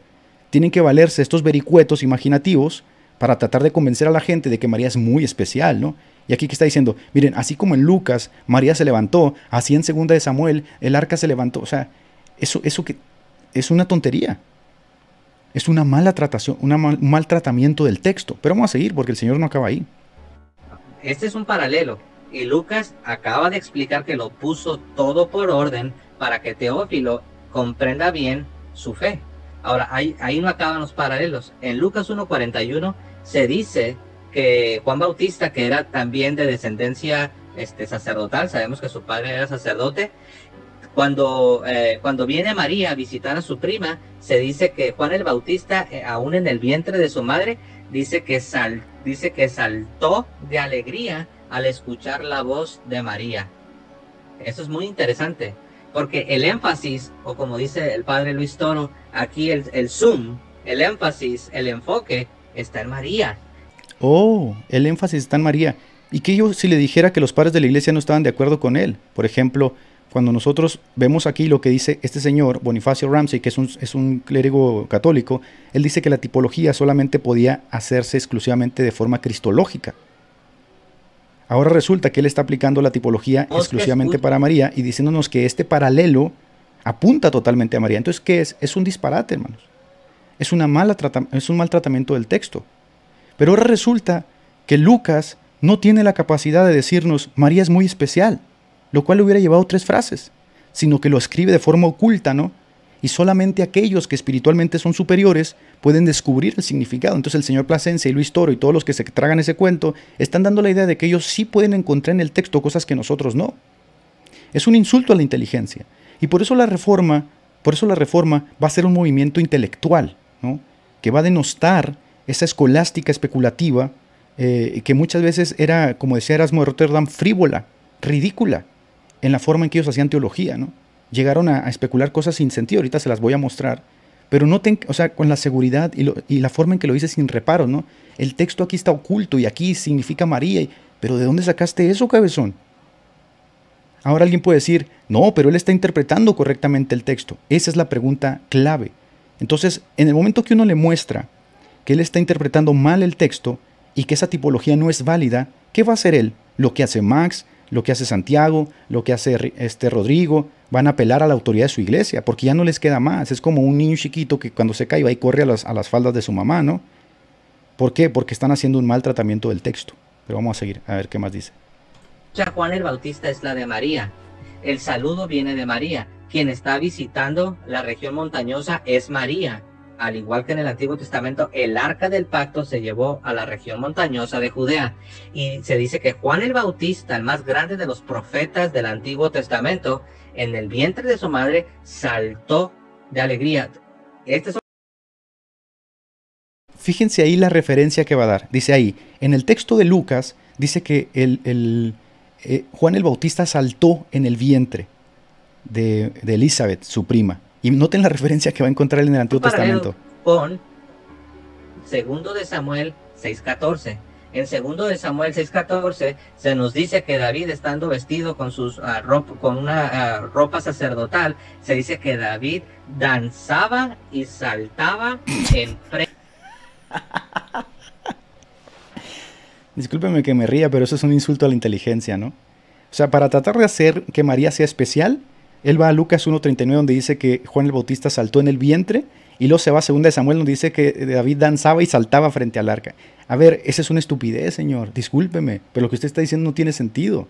Tienen que valerse estos vericuetos imaginativos para tratar de convencer a la gente de que María es muy especial, ¿no? Y aquí que está diciendo, miren, así como en Lucas María se levantó, así en segunda de Samuel el arca se levantó, o sea, eso, eso que es una tontería. Es una mala tratación, una mal, un mal tratamiento del texto. Pero vamos a seguir porque el Señor no acaba ahí. Este es un paralelo. Y Lucas acaba de explicar que lo puso todo por orden para que Teófilo comprenda bien su fe. Ahora, ahí, ahí no acaban los paralelos. En Lucas 1.41 se dice que Juan Bautista, que era también de descendencia este, sacerdotal, sabemos que su padre era sacerdote, cuando, eh, cuando viene María a visitar a su prima, se dice que Juan el Bautista, eh, aún en el vientre de su madre, dice que, sal, dice que saltó de alegría al escuchar la voz de María. Eso es muy interesante, porque el énfasis, o como dice el padre Luis Toro, aquí el, el zoom, el énfasis, el enfoque está en María. Oh, el énfasis está en María. ¿Y qué yo si le dijera que los padres de la iglesia no estaban de acuerdo con él? Por ejemplo, cuando nosotros vemos aquí lo que dice este señor, Bonifacio Ramsey, que es un, es un clérigo católico, él dice que la tipología solamente podía hacerse exclusivamente de forma cristológica. Ahora resulta que él está aplicando la tipología exclusivamente para María y diciéndonos que este paralelo apunta totalmente a María. Entonces, ¿qué es? Es un disparate, hermanos. Es, una mala es un mal tratamiento del texto. Pero ahora resulta que Lucas no tiene la capacidad de decirnos, María es muy especial, lo cual le hubiera llevado tres frases, sino que lo escribe de forma oculta, ¿no? Y solamente aquellos que espiritualmente son superiores pueden descubrir el significado. Entonces el señor Plasencia y Luis Toro y todos los que se tragan ese cuento están dando la idea de que ellos sí pueden encontrar en el texto cosas que nosotros no. Es un insulto a la inteligencia. Y por eso la reforma, por eso la reforma va a ser un movimiento intelectual, ¿no? que va a denostar esa escolástica especulativa eh, que muchas veces era, como decía Erasmo de Rotterdam, frívola, ridícula en la forma en que ellos hacían teología, ¿no? Llegaron a, especular cosas sin sentido, ahorita se las voy a mostrar, pero no ten, o sea, con la seguridad y, la forma en que lo hice sin reparo, ¿no? El texto aquí está oculto y aquí significa María, pero ¿de dónde sacaste eso, cabezón? Ahora alguien puede decir, no, pero él está interpretando correctamente el texto. Esa es la pregunta clave. Entonces, en el momento que uno le muestra que él está interpretando mal el texto y que esa tipología no es válida, ¿qué va a hacer él? Lo que hace Max, lo que hace Santiago, lo que hace este Rodrigo, van a apelar a la autoridad de su iglesia, porque ya no les queda más. Es como un niño chiquito que cuando se cae va y corre a las, a las faldas de su mamá, ¿no? ¿Por qué? Porque están haciendo un mal tratamiento del texto. Pero vamos a seguir, a ver qué más dice. Ya Juan el Bautista es la de María. El saludo viene de María. Quien está visitando la región montañosa es María. Al igual que en el Antiguo Testamento, el arca del pacto se llevó a la región montañosa de Judea. Y se dice que Juan el Bautista, el más grande de los profetas del Antiguo Testamento, en el vientre de su madre saltó de alegría. Este es Fíjense ahí la referencia que va a dar. Dice ahí, en el texto de Lucas, dice que el, eh, Juan el Bautista saltó en el vientre de, de Elizabeth, su prima. Y noten la referencia que va a encontrar en el Antiguo Testamento. Con segundo de Samuel 6:14. En segundo de Samuel 6:14 se nos dice que David estando vestido con sus uh, con una uh, ropa sacerdotal, se dice que David danzaba y saltaba en frente. [laughs] Discúlpeme que me ría, pero eso es un insulto a la inteligencia, ¿no? O sea, para tratar de hacer que María sea especial, él va a Lucas 1.39 donde dice que Juan el Bautista saltó en el vientre y luego se va a 2 de Samuel donde dice que David danzaba y saltaba frente al arca. A ver, esa es una estupidez, señor. Discúlpeme, pero lo que usted está diciendo no tiene sentido.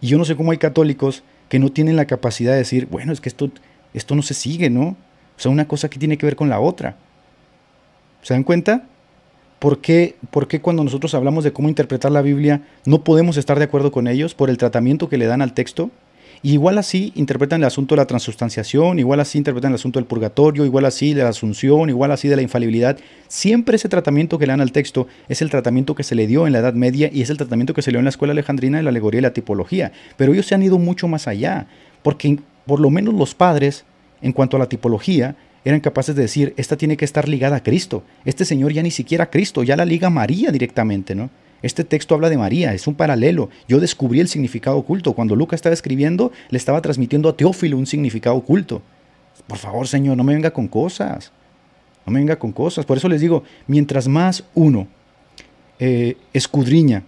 Y yo no sé cómo hay católicos que no tienen la capacidad de decir, bueno, es que esto, esto no se sigue, ¿no? O sea, una cosa que tiene que ver con la otra. ¿Se dan cuenta? ¿Por qué, ¿Por qué cuando nosotros hablamos de cómo interpretar la Biblia no podemos estar de acuerdo con ellos por el tratamiento que le dan al texto? Igual así interpretan el asunto de la transustanciación, igual así interpretan el asunto del purgatorio, igual así de la asunción, igual así de la infalibilidad. Siempre ese tratamiento que le dan al texto es el tratamiento que se le dio en la Edad Media y es el tratamiento que se le dio en la escuela alejandrina de la alegoría y la tipología. Pero ellos se han ido mucho más allá, porque por lo menos los padres, en cuanto a la tipología, eran capaces de decir, esta tiene que estar ligada a Cristo. Este señor ya ni siquiera a Cristo, ya la liga María directamente, ¿no? Este texto habla de María, es un paralelo. Yo descubrí el significado oculto. Cuando Lucas estaba escribiendo, le estaba transmitiendo a Teófilo un significado oculto. Por favor, Señor, no me venga con cosas. No me venga con cosas. Por eso les digo, mientras más uno eh, escudriña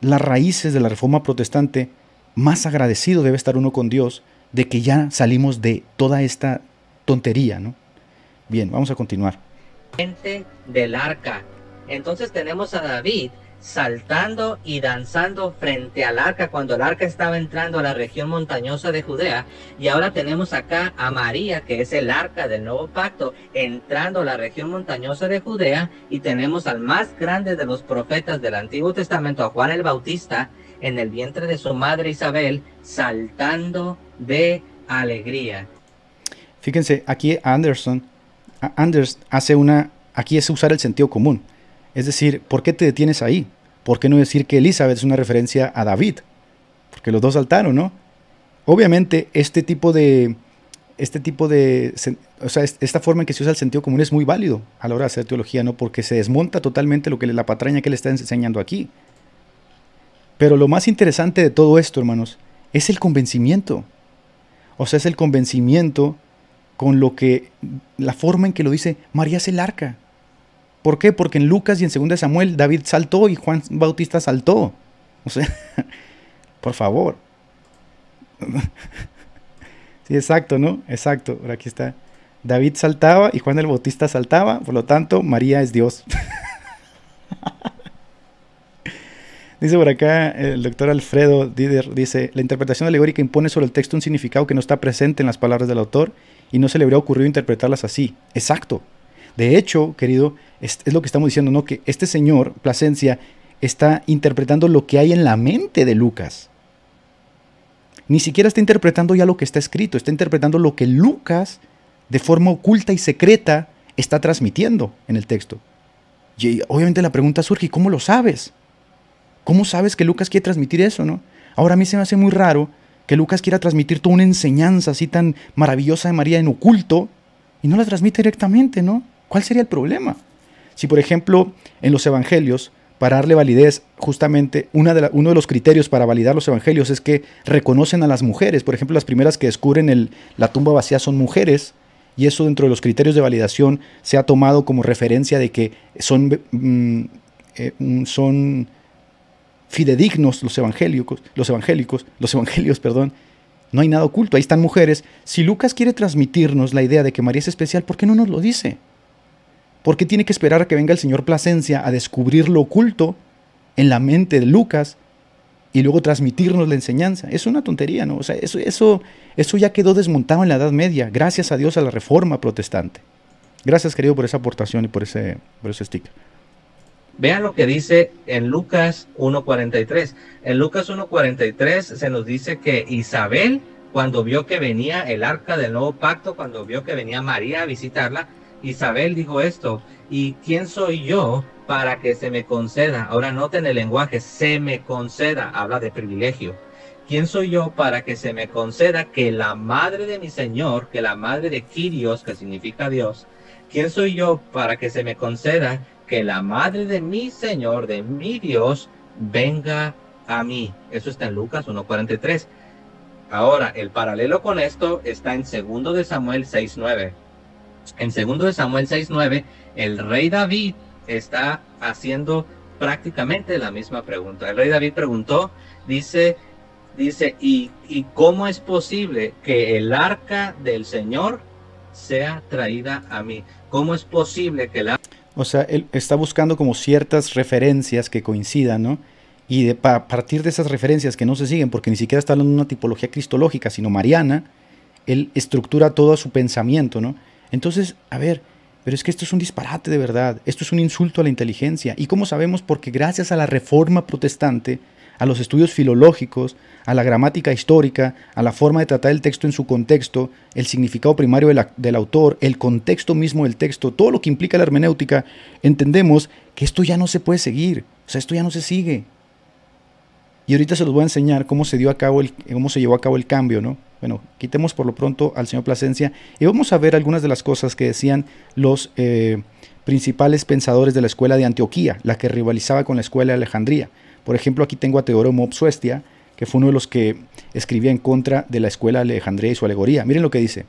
las raíces de la reforma protestante, más agradecido debe estar uno con Dios de que ya salimos de toda esta tontería, ¿no? Bien, vamos a continuar. Del arca. Entonces tenemos a David saltando y danzando frente al arca cuando el arca estaba entrando a la región montañosa de Judea. Y ahora tenemos acá a María, que es el arca del nuevo pacto, entrando a la región montañosa de Judea. Y tenemos al más grande de los profetas del Antiguo Testamento, a Juan el Bautista, en el vientre de su madre Isabel, saltando de alegría. Fíjense, aquí Anderson, Anders hace una, aquí es usar el sentido común. Es decir, ¿por qué te detienes ahí? ¿Por qué no decir que Elizabeth es una referencia a David? Porque los dos saltaron, ¿no? Obviamente, este tipo de. Este tipo de. O sea, esta forma en que se usa el sentido común es muy válido a la hora de hacer teología, ¿no? Porque se desmonta totalmente lo que la patraña que le está enseñando aquí. Pero lo más interesante de todo esto, hermanos, es el convencimiento. O sea, es el convencimiento con lo que. La forma en que lo dice María es el arca. ¿Por qué? Porque en Lucas y en 2 Samuel David saltó y Juan Bautista saltó. O sea, [laughs] por favor. [laughs] Sí, exacto, ¿no? Exacto. Por aquí está. David saltaba y Juan el Bautista saltaba, por lo tanto, María es Dios. [laughs] dice por acá el doctor Alfredo Dider, dice, la interpretación alegórica impone sobre el texto un significado que no está presente en las palabras del autor y no se le habría ocurrido interpretarlas así. Exacto, de hecho, querido, es, lo que estamos diciendo, ¿no? Que este señor, Plasencia, está interpretando lo que hay en la mente de Lucas. Ni siquiera está interpretando ya lo que está escrito, está interpretando lo que Lucas, de forma oculta y secreta, está transmitiendo en el texto. Y obviamente la pregunta surge, ¿cómo lo sabes? ¿Cómo sabes que Lucas quiere transmitir eso, no? Ahora a mí se me hace muy raro que Lucas quiera transmitir toda una enseñanza así tan maravillosa de María en oculto y no la transmite directamente, ¿no? ¿Cuál sería el problema? Si, por ejemplo, en los evangelios, para darle validez, justamente una de uno de los criterios para validar los evangelios es que reconocen a las mujeres. Por ejemplo, las primeras que descubren la tumba vacía son mujeres, y eso dentro de los criterios de validación se ha tomado como referencia de que son, mm, eh, son fidedignos los evangélicos, los evangélicos, los evangelios, perdón, no hay nada oculto, ahí están mujeres. Si Lucas quiere transmitirnos la idea de que María es especial, ¿por qué no nos lo dice? ¿Por qué tiene que esperar a que venga el señor Plasencia a descubrir lo oculto en la mente de Lucas y luego transmitirnos la enseñanza? Es una tontería, ¿no? O sea, eso, eso, eso ya quedó desmontado en la Edad Media, gracias a Dios a la Reforma Protestante. Gracias, querido, por esa aportación y por ese, por ese sticker. Vean lo que dice en Lucas 1.43. En Lucas 1.43 se nos dice que Isabel, cuando vio que venía el arca del nuevo pacto, cuando vio que venía María a visitarla, Isabel dijo esto, ¿y quién soy yo para que se me conceda? Ahora noten el lenguaje, se me conceda, habla de privilegio. ¿Quién soy yo para que se me conceda que la madre de mi Señor, que la madre de Kyrios, que significa Dios, ¿quién soy yo para que se me conceda que la madre de mi Señor, de mi Dios, venga a mí. Eso está en Lucas 1.43. Ahora, el paralelo con esto está en 2 de Samuel 6.9. En 2 de Samuel 6.9, el rey David está haciendo prácticamente la misma pregunta. El rey David preguntó, dice, dice, ¿y, y cómo es posible que el arca del Señor sea traída a mí? ¿Cómo es posible que la o sea, él está buscando como ciertas referencias que coincidan, ¿no? Y de, a partir de esas referencias que no se siguen, porque ni siquiera está hablando de una tipología cristológica, sino mariana, él estructura todo su pensamiento, ¿no? Entonces, a ver, pero es que esto es un disparate de verdad, esto es un insulto a la inteligencia. ¿Y cómo sabemos? Porque gracias a la reforma protestante, a los estudios filológicos, a la gramática histórica, a la forma de tratar el texto en su contexto, el significado primario del autor, el contexto mismo del texto, todo lo que implica la hermenéutica, entendemos que esto ya no se puede seguir, o sea, esto ya no se sigue. Y ahorita se los voy a enseñar cómo se dio a cabo el, cómo se llevó a cabo el cambio, ¿no? Bueno, quitemos por lo pronto al señor Plasencia y vamos a ver algunas de las cosas que decían los eh, principales pensadores de la escuela de Antioquía, la que rivalizaba con la escuela de Alejandría. Por ejemplo, aquí tengo a Teodoro Mopsuestia, que fue uno de los que escribía en contra de la escuela de Alejandría y su alegoría. Miren lo que dice.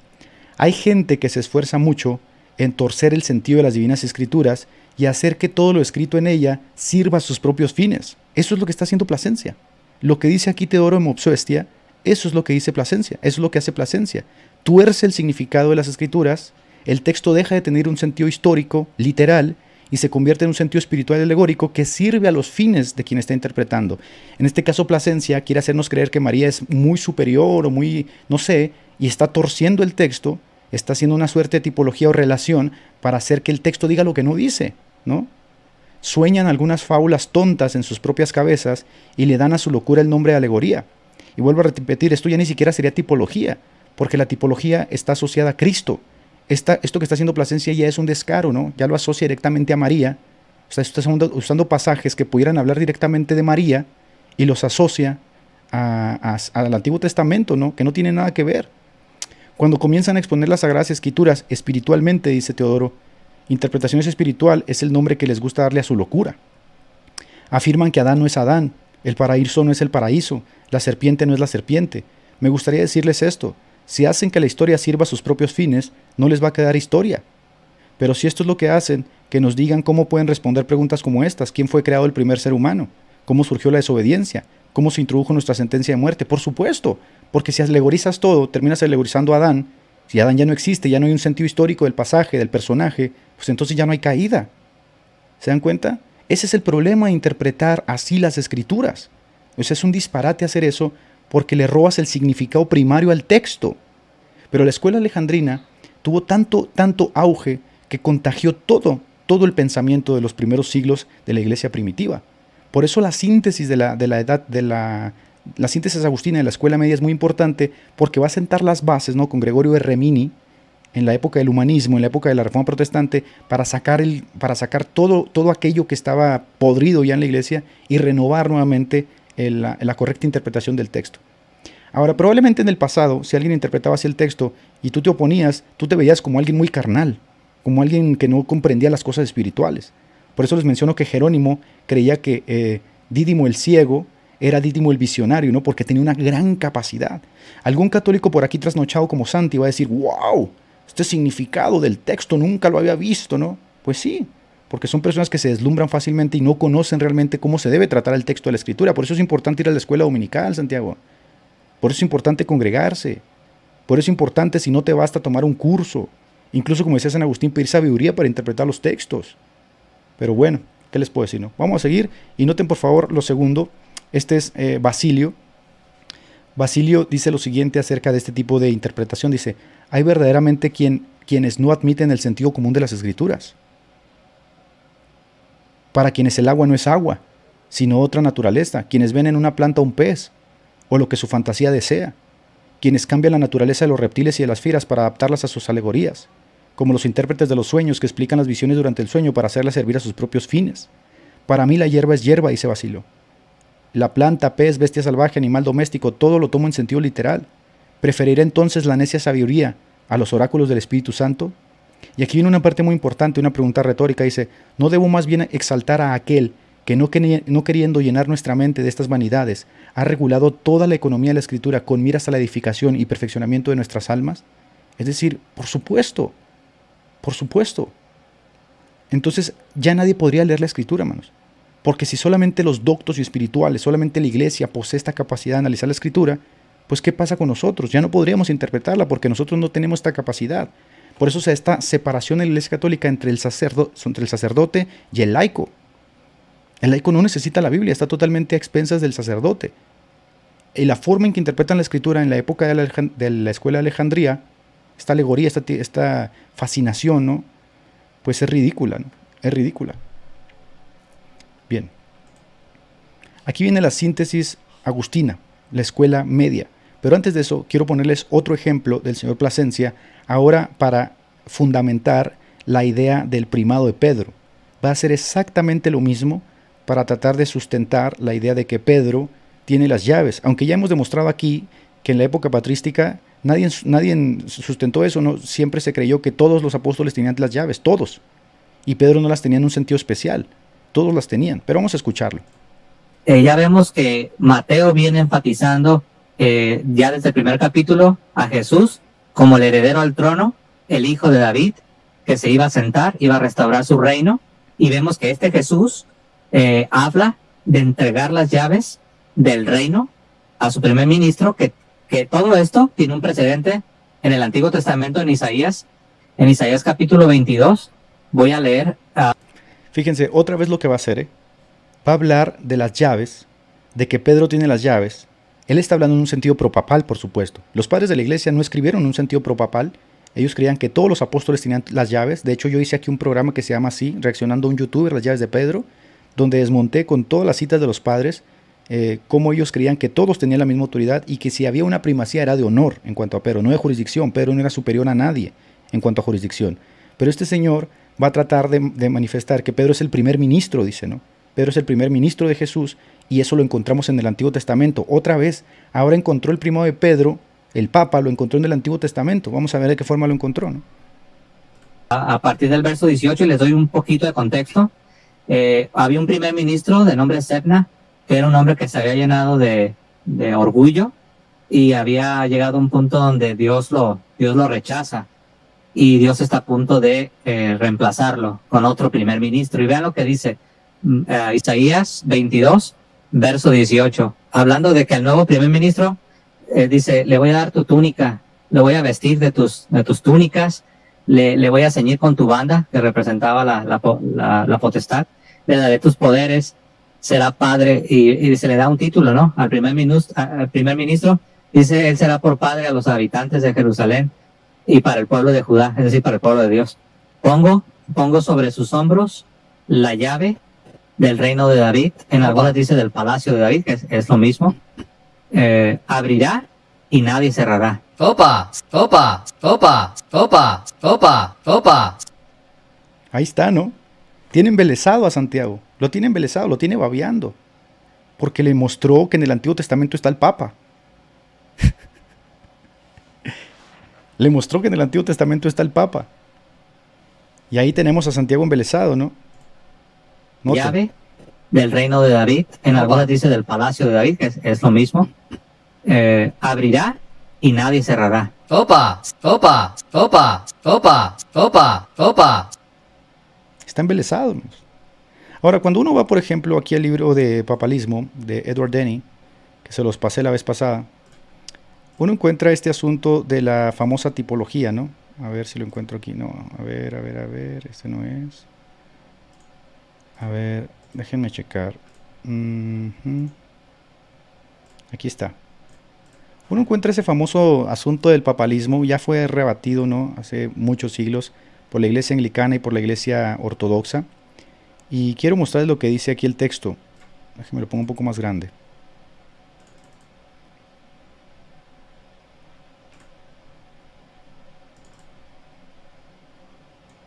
Hay gente que se esfuerza mucho en torcer el sentido de las divinas escrituras y hacer que todo lo escrito en ella sirva a sus propios fines. Eso es lo que está haciendo Plasencia. Lo que dice aquí Teodoro Mopsuestia, eso es lo que dice Plasencia, eso es lo que hace Plasencia. Tuerce el significado de las escrituras, el texto deja de tener un sentido histórico, literal, y se convierte en un sentido espiritual alegórico que sirve a los fines de quien está interpretando. En este caso, Plasencia quiere hacernos creer que María es muy superior o muy, no sé, y está torciendo el texto, está haciendo una suerte de tipología o relación para hacer que el texto diga lo que no dice, ¿no? Sueñan algunas fábulas tontas en sus propias cabezas y le dan a su locura el nombre de alegoría. Y vuelvo a repetir, esto ya ni siquiera sería tipología, porque la tipología está asociada a Cristo, esto que está haciendo Plasencia ya es un descaro, ¿no? Ya lo asocia directamente a María. O sea, está usando, pasajes que pudieran hablar directamente de María y los asocia al Antiguo Testamento, ¿no? Que no tiene nada que ver. Cuando comienzan a exponer las Sagradas Escrituras espiritualmente, dice Teodoro, interpretaciones espiritual es el nombre que les gusta darle a su locura. Afirman que Adán no es Adán, el paraíso no es el paraíso, la serpiente no es la serpiente. Me gustaría decirles esto, si hacen que la historia sirva a sus propios fines, no les va a quedar historia. Pero si esto es lo que hacen, que nos digan cómo pueden responder preguntas como estas, quién fue creado el primer ser humano, cómo surgió la desobediencia, cómo se introdujo nuestra sentencia de muerte, por supuesto, porque si alegorizas todo, terminas alegorizando a Adán, si Adán ya no existe, ya no hay un sentido histórico del pasaje, del personaje, pues entonces ya no hay caída. ¿Se dan cuenta? Ese es el problema de interpretar así las escrituras. Es un disparate hacer eso porque le robas el significado primario al texto. Pero la escuela alejandrina tuvo tanto, tanto auge que contagió todo, todo el pensamiento de los primeros siglos de la iglesia primitiva. Por eso la síntesis de la, de la edad, de la, la síntesis agustina de la escuela media es muy importante porque va a sentar las bases ¿no? con Gregorio de Remini en la época del humanismo, en la época de la reforma protestante, para sacar, el, para sacar todo, todo aquello que estaba podrido ya en la iglesia y renovar nuevamente la, correcta interpretación del texto. Ahora, probablemente en el pasado, si alguien interpretaba así el texto y tú te oponías, tú te veías como alguien muy carnal, como alguien que no comprendía las cosas espirituales. Por eso les menciono que Jerónimo creía que eh, Dídimo el ciego era Dídimo el visionario, ¿no? porque tenía una gran capacidad. Algún católico por aquí trasnochado como Santi va a decir, wow, este significado del texto nunca lo había visto, ¿no? Pues sí, porque son personas que se deslumbran fácilmente y no conocen realmente cómo se debe tratar el texto de la escritura. Por eso es importante ir a la escuela dominical, Santiago. Por eso es importante congregarse. Por eso es importante, si no te basta, tomar un curso. Incluso, como decía San Agustín, pedir sabiduría para interpretar los textos. Pero bueno, ¿qué les puedo decir? No? Vamos a seguir y noten por favor lo segundo. Este es eh, Basilio. Basilio dice lo siguiente acerca de este tipo de interpretación. Dice, hay verdaderamente quien, quienes no admiten el sentido común de las escrituras. Para quienes el agua no es agua, sino otra naturaleza. Quienes ven en una planta un pez o lo que su fantasía desea. Quienes cambian la naturaleza de los reptiles y de las fieras para adaptarlas a sus alegorías como los intérpretes de los sueños que explican las visiones durante el sueño para hacerlas servir a sus propios fines. Para mí la hierba es hierba, dice Basilio. La planta, pez, bestia salvaje, animal doméstico, todo lo tomo en sentido literal. ¿Preferiré entonces la necia sabiduría a los oráculos del Espíritu Santo? Y aquí viene una parte muy importante, una pregunta retórica. Dice, ¿no debo más bien exaltar a aquel que no, queriendo llenar nuestra mente de estas vanidades, ha regulado toda la economía de la escritura con miras a la edificación y perfeccionamiento de nuestras almas? Es decir, por supuesto, por supuesto. Entonces ya nadie podría leer la escritura, hermanos. Porque si solamente los doctos y espirituales, solamente la iglesia posee esta capacidad de analizar la escritura, pues ¿qué pasa con nosotros? Ya no podríamos interpretarla porque nosotros no tenemos esta capacidad. Por eso se esta separación en la iglesia católica entre el, entre el sacerdote y el laico. El laico no necesita la Biblia, está totalmente a expensas del sacerdote. Y la forma en que interpretan la escritura en la época de la, de la escuela de Alejandría esta alegoría, esta, esta fascinación, ¿no? Pues es ridícula, ¿no? Es ridícula. Bien. Aquí viene la síntesis agustina, la escuela media. Pero antes de eso, quiero ponerles otro ejemplo del señor Plasencia, ahora para fundamentar la idea del primado de Pedro. Va a ser exactamente lo mismo para tratar de sustentar la idea de que Pedro tiene las llaves, aunque ya hemos demostrado aquí que en la época patrística Nadie, nadie sustentó eso, ¿no? siempre se creyó que todos los apóstoles tenían las llaves, todos. Y Pedro no las tenía en un sentido especial, todos las tenían, pero vamos a escucharlo. Eh, ya vemos que Mateo viene enfatizando eh, ya desde el primer capítulo a Jesús como el heredero al trono, el hijo de David, que se iba a sentar, iba a restaurar su reino, y vemos que este Jesús eh, habla de entregar las llaves del reino a su primer ministro, que que todo esto tiene un precedente en el Antiguo Testamento en Isaías, en Isaías capítulo 22. Voy a leer. Fíjense, otra vez lo que va a hacer, ¿eh? Va a hablar de las llaves, de que Pedro tiene las llaves. Él está hablando en un sentido propapal, por supuesto. Los padres de la iglesia no escribieron en un sentido propapal. Ellos creían que todos los apóstoles tenían las llaves. De hecho, yo hice aquí un programa que se llama así, reaccionando a un youtuber, las llaves de Pedro, donde desmonté con todas las citas de los padres eh, cómo ellos creían que todos tenían la misma autoridad y que si había una primacía era de honor en cuanto a Pedro, no de jurisdicción. Pedro no era superior a nadie en cuanto a jurisdicción. Pero este señor va a tratar de, manifestar que Pedro es el primer ministro, dice, ¿no? Pedro es el primer ministro de Jesús y eso lo encontramos en el Antiguo Testamento. Otra vez, ahora encontró el primo de Pedro, el Papa, lo encontró en el Antiguo Testamento. Vamos a ver de qué forma lo encontró, ¿no? A, partir del verso 18 les doy un poquito de contexto. Eh, había un primer ministro de nombre Sepna que era un hombre que se había llenado de, de orgullo y había llegado a un punto donde Dios lo, Dios lo rechaza y Dios está a punto de eh, reemplazarlo con otro primer ministro. Y vean lo que dice mm, eh, Isaías 22, verso 18, hablando de que el nuevo primer ministro eh, dice, le voy a dar tu túnica, le voy a vestir de tus, de tus túnicas, le, le voy a ceñir con tu banda que representaba la, la, potestad, le daré tus poderes, será padre y, se le da un título, ¿no? Al primer, ministro, al primer ministro dice, él será por padre a los habitantes de Jerusalén y para el pueblo de Judá, es decir, para el pueblo de Dios. Pongo, pongo sobre sus hombros la llave del reino de David, en algunas dice del palacio de David, que es, lo mismo. Eh, abrirá y nadie cerrará. Opa, opa, opa, opa, opa, opa. Ahí está, ¿no? Tiene embelesado a Santiago. Lo tiene embelesado, lo tiene babeando. Porque le mostró que en el Antiguo Testamento está el Papa. Le mostró que en el Antiguo Testamento está el Papa. Y ahí tenemos a Santiago embelesado, ¿no? Llave del reino de David. En algunas dice del palacio de David, que es, lo mismo. Eh, abrirá y nadie cerrará. Opa, opa, opa, opa, opa, opa. está embelesado. Ahora, cuando uno va, por ejemplo, aquí al libro de Papalismo de Edward Denny, que se los pasé la vez pasada, uno encuentra este asunto de la famosa tipología, ¿no? A ver si lo encuentro aquí. No, a ver, a ver, a ver, este no es. A ver, déjenme checar. Aquí está. Uno encuentra ese famoso asunto del papalismo, ya fue rebatido, ¿no? Hace muchos siglos por la iglesia anglicana y por la iglesia ortodoxa. Y quiero mostrarles lo que dice aquí el texto. Déjenme lo pongo un poco más grande.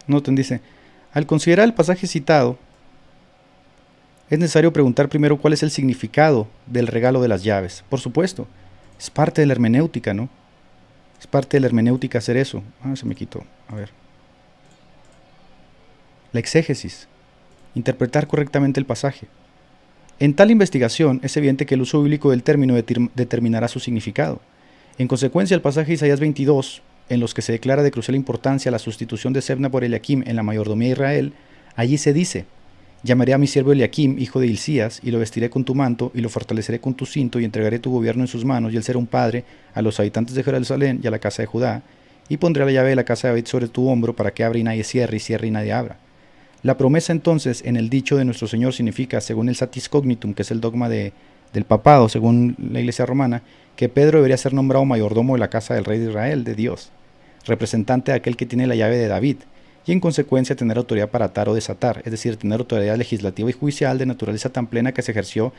Noten, dice, al considerar el pasaje citado, es necesario preguntar primero cuál es el significado del regalo de las llaves. Por supuesto, es parte de la hermenéutica, ¿no? Es parte de la hermenéutica hacer eso. Ah, se me quitó. A ver. La exégesis. Interpretar correctamente el pasaje. En tal investigación es evidente que el uso bíblico del término determinará su significado. En consecuencia, el pasaje de Isaías 22 en los que se declara de crucial importancia la sustitución de Sebna por Eliakim en la mayordomía de Israel, allí se dice, llamaré a mi siervo Eliakim, hijo de Hilcías, y lo vestiré con tu manto, y lo fortaleceré con tu cinto, y entregaré tu gobierno en sus manos, y él será un padre a los habitantes de Jerusalén y a la casa de Judá, y pondré la llave de la casa de David sobre tu hombro para que abra y nadie cierre, y cierre y nadie abra. La promesa entonces en el dicho de nuestro Señor significa, según el satis cognitum, que es el dogma de, del papado, según la iglesia romana, que Pedro debería ser nombrado mayordomo de la casa del rey de Israel, de Dios representante de aquel que tiene la llave de David, y en consecuencia tener autoridad para atar o desatar, es decir, tener autoridad legislativa y judicial de naturaleza tan plena que se ejerció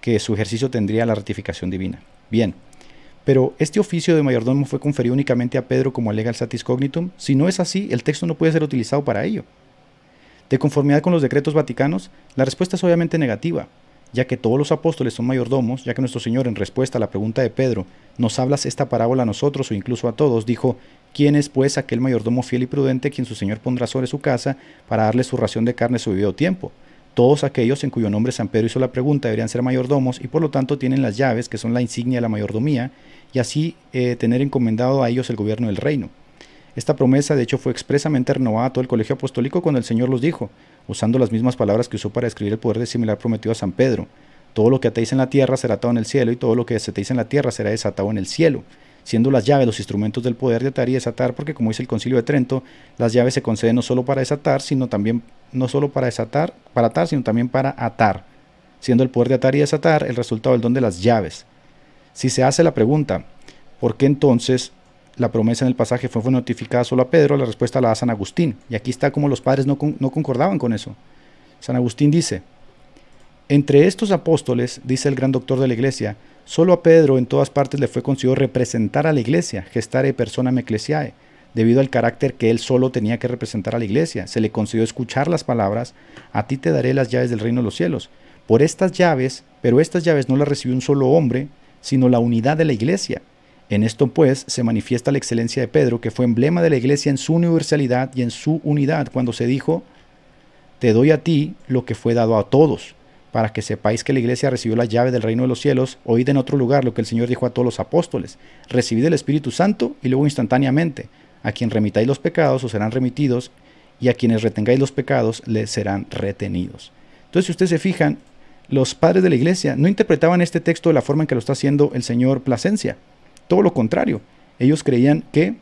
que su ejercicio tendría la ratificación divina. Bien, pero este oficio de mayordomo fue conferido únicamente a Pedro como alega el satis cognitum. Si no es así, el texto no puede ser utilizado para ello. De conformidad con los decretos vaticanos, la respuesta es obviamente negativa, ya que todos los apóstoles son mayordomos, ya que nuestro Señor en respuesta a la pregunta de Pedro, ¿nos hablas esta parábola a nosotros o incluso a todos? dijo, ¿Quién es pues aquel mayordomo fiel y prudente quien su señor pondrá sobre su casa para darle su ración de carne su debido tiempo? Todos aquellos en cuyo nombre San Pedro hizo la pregunta deberían ser mayordomos y por lo tanto tienen las llaves, que son la insignia de la mayordomía, y así eh, tener encomendado a ellos el gobierno del reino. Esta promesa de hecho fue expresamente renovada a todo el colegio apostólico cuando el Señor los dijo, usando las mismas palabras que usó para escribir el poder de similar prometido a San Pedro. Todo lo que atéis en la tierra será atado en el cielo y todo lo que desatéis en la tierra será desatado en el cielo siendo las llaves los instrumentos del poder de atar y desatar, porque como dice el Concilio de Trento, las llaves se conceden no solo para desatar, sino también no solo para desatar, para atar, sino también para atar, siendo el poder de atar y desatar el resultado del don de las llaves. Si se hace la pregunta, ¿por qué entonces la promesa en el pasaje fue, notificada solo a Pedro? La respuesta la da San Agustín. Y aquí está como los padres no, no concordaban con eso. San Agustín dice, entre estos apóstoles, dice el gran doctor de la iglesia, Solo a Pedro en todas partes le fue concedido representar a la iglesia, gestare persona ecclesiae, debido al carácter que él solo tenía que representar a la iglesia. Se le concedió escuchar las palabras, a ti te daré las llaves del reino de los cielos. Por estas llaves, pero estas llaves no las recibió un solo hombre, sino la unidad de la iglesia. En esto pues se manifiesta la excelencia de Pedro, que fue emblema de la iglesia en su universalidad y en su unidad, cuando se dijo, te doy a ti lo que fue dado a todos para que sepáis que la iglesia recibió la llave del reino de los cielos, oíd en otro lugar lo que el Señor dijo a todos los apóstoles, recibid el Espíritu Santo y luego instantáneamente, a quien remitáis los pecados os serán remitidos, y a quienes retengáis los pecados les serán retenidos. Entonces, si ustedes se fijan, los padres de la iglesia no interpretaban este texto de la forma en que lo está haciendo el Señor Plasencia. Todo lo contrario. Ellos creían que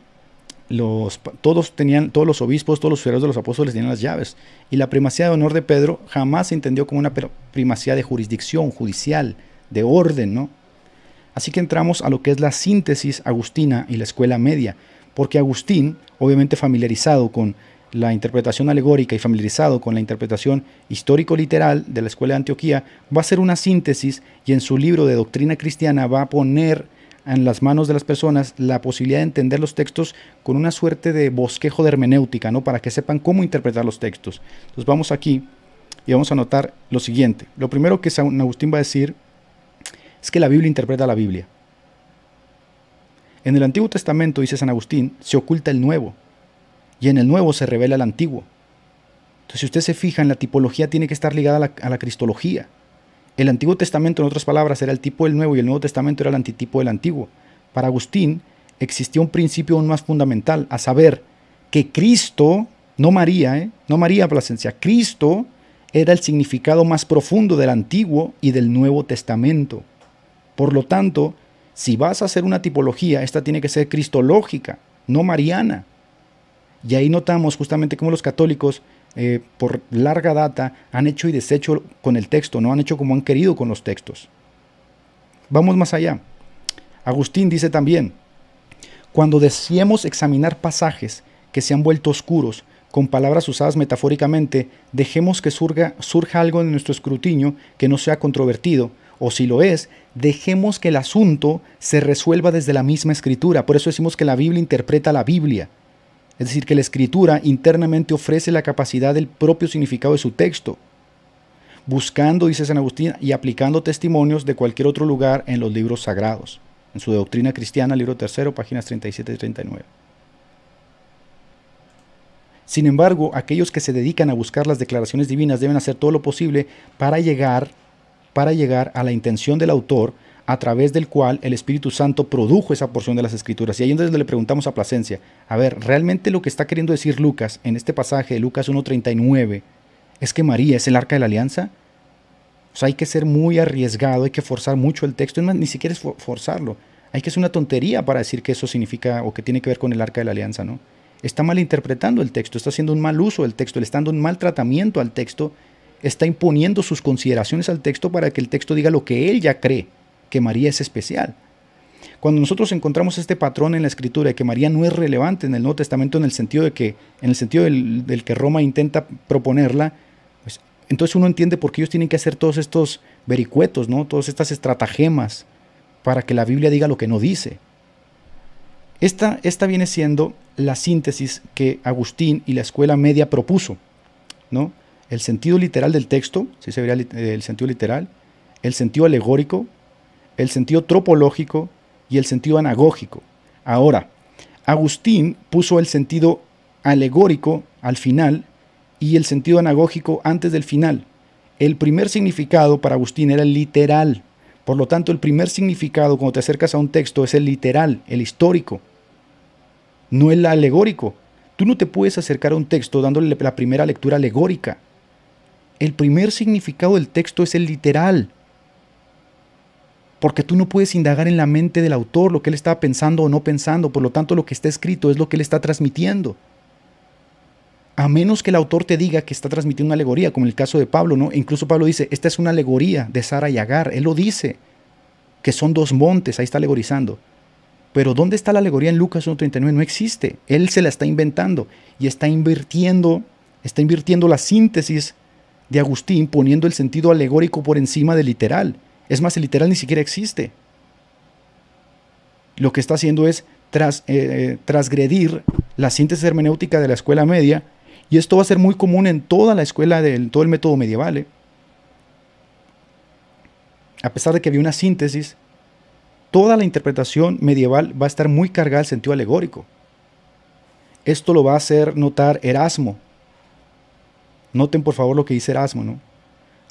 los, todos tenían, todos los obispos, todos los fieros de los apóstoles tenían las llaves. Y la primacía de honor de Pedro jamás se entendió como una primacía de jurisdicción judicial, de orden, ¿no? Así que entramos a lo que es la síntesis agustina y la escuela media, porque Agustín, obviamente familiarizado con la interpretación alegórica y familiarizado con la interpretación histórico-literal de la escuela de Antioquía, va a hacer una síntesis y en su libro de doctrina cristiana va a poner en las manos de las personas la posibilidad de entender los textos con una suerte de bosquejo de hermenéutica, ¿no? Para que sepan cómo interpretar los textos. Entonces vamos aquí y vamos a notar lo siguiente. Lo primero que San Agustín va a decir es que la Biblia interpreta la Biblia. En el Antiguo Testamento, dice San Agustín, se oculta el Nuevo y en el Nuevo se revela el Antiguo. Entonces, si usted se fija, en la tipología tiene que estar ligada a la, a la cristología. El Antiguo Testamento, en otras palabras, era el tipo del Nuevo y el Nuevo Testamento era el antitipo del Antiguo. Para Agustín existía un principio aún más fundamental, a saber, que Cristo No María, ¿eh? No María Plasencia. Cristo era el significado más profundo del Antiguo y del Nuevo Testamento. Por lo tanto, si vas a hacer una tipología, esta tiene que ser cristológica, no mariana. Y ahí notamos justamente cómo los católicos, eh, por larga data, han hecho y deshecho con el texto, no han hecho como han querido con los textos. Vamos más allá. Agustín dice también, cuando deseemos examinar pasajes que se han vuelto oscuros, con palabras usadas metafóricamente, dejemos que surga, surja algo en nuestro escrutinio que no sea controvertido, o si lo es, dejemos que el asunto se resuelva desde la misma escritura. Por eso decimos que la Biblia interpreta la Biblia. Es decir, que la escritura internamente ofrece la capacidad del propio significado de su texto, buscando, dice San Agustín, y aplicando testimonios de cualquier otro lugar en los libros sagrados. En su doctrina cristiana, libro tercero, páginas 37 y 39. Sin embargo, aquellos que se dedican a buscar las declaraciones divinas deben hacer todo lo posible para llegar, para llegar a la intención del autor a través del cual el Espíritu Santo produjo esa porción de las Escrituras. Y ahí es donde le preguntamos a Plasencia, a ver, ¿realmente lo que está queriendo decir Lucas en este pasaje de Lucas 1.39 es que María es el arca de la alianza? O sea, hay que ser muy arriesgado, hay que forzar mucho el texto, es más, ni siquiera es forzarlo. Hay que ser una tontería para decir que eso significa o que tiene que ver con el arca de la alianza, ¿no? está malinterpretando el texto, está haciendo un mal uso del texto, le está dando un mal tratamiento al texto, está imponiendo sus consideraciones al texto para que el texto diga lo que él ya cree, que María es especial. Cuando nosotros encontramos este patrón en la escritura de que María no es relevante en el Nuevo Testamento en el sentido de que, en el sentido del, que Roma intenta proponerla, pues, entonces uno entiende por qué ellos tienen que hacer todos estos vericuetos, ¿no? todas estas estratagemas para que la Biblia diga lo que no dice. Esta, esta viene siendo la síntesis que Agustín y la escuela media propuso, ¿no? El sentido literal del texto, si se vería el sentido literal, el sentido alegórico, el sentido tropológico y el sentido anagógico. Ahora, Agustín puso el sentido alegórico al final y el sentido anagógico antes del final. El primer significado para Agustín era el literal. Por lo tanto, el primer significado cuando te acercas a un texto es el literal, el histórico no el alegórico. Tú no te puedes acercar a un texto dándole la primera lectura alegórica. El primer significado del texto es el literal. Porque tú no puedes indagar en la mente del autor lo que él estaba pensando o no pensando. Por lo tanto, lo que está escrito es lo que él está transmitiendo. A menos que el autor te diga que está transmitiendo una alegoría, como en el caso de Pablo, ¿no? incluso Pablo dice, esta es una alegoría de Sara y Agar. Él lo dice, que son dos montes, ahí está alegorizando. Pero ¿dónde está la alegoría en Lucas 1.39? No existe. Él se la está inventando y está invirtiendo, está invirtiendo la síntesis de Agustín poniendo el sentido alegórico por encima del literal. Es más, el literal ni siquiera existe. Lo que está haciendo es tras, eh, transgredir la síntesis hermenéutica de la escuela media y esto va a ser muy común en toda la escuela, del todo el método medieval. ¿eh? A pesar de que había una síntesis, toda la interpretación medieval va a estar muy cargada al sentido alegórico. Esto lo va a hacer notar Erasmo. Noten por favor lo que dice Erasmo, ¿no?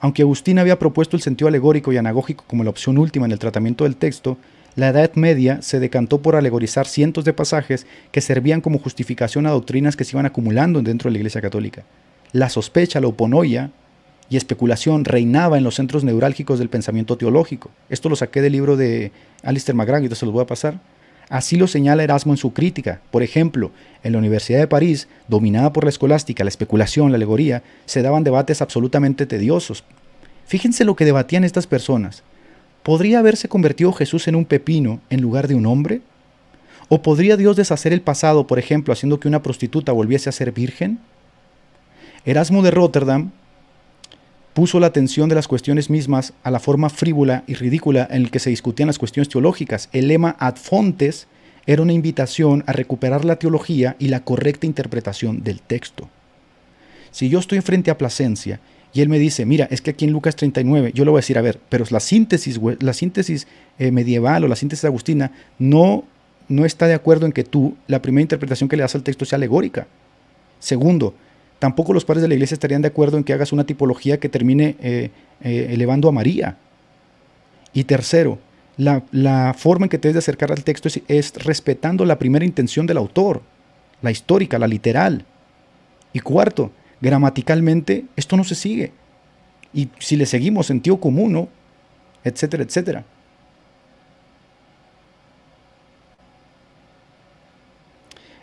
Aunque Agustín había propuesto el sentido alegórico y anagógico como la opción última en el tratamiento del texto, la Edad Media se decantó por alegorizar cientos de pasajes que servían como justificación a doctrinas que se iban acumulando dentro de la Iglesia Católica. La sospecha, la oponoia, y especulación reinaba en los centros neurálgicos del pensamiento teológico. Esto lo saqué del libro de Alistair McGrath, y se los voy a pasar. Así lo señala Erasmo en su crítica. Por ejemplo, en la Universidad de París, dominada por la escolástica, la especulación, la alegoría, se daban debates absolutamente tediosos. Fíjense lo que debatían estas personas. ¿Podría haberse convertido Jesús en un pepino en lugar de un hombre? ¿O podría Dios deshacer el pasado, por ejemplo, haciendo que una prostituta volviese a ser virgen? Erasmo de Rotterdam puso la atención de las cuestiones mismas a la forma frívola y ridícula en la que se discutían las cuestiones teológicas. El lema ad fontes era una invitación a recuperar la teología y la correcta interpretación del texto. Si yo estoy frente a Plasencia y él me dice, mira, es que aquí en Lucas 39, yo le voy a decir, a ver, pero la síntesis, la síntesis eh, medieval o la síntesis agustina no, no está de acuerdo en que tú, la primera interpretación que le das al texto sea alegórica. Segundo, tampoco los padres de la iglesia estarían de acuerdo en que hagas una tipología que termine eh, eh, elevando a María. Y tercero, la, forma en que te debes de acercar al texto es, respetando la primera intención del autor, la histórica, la literal. Y cuarto, gramaticalmente esto no se sigue. Y si le seguimos sentido común, ¿no? etcétera, etcétera.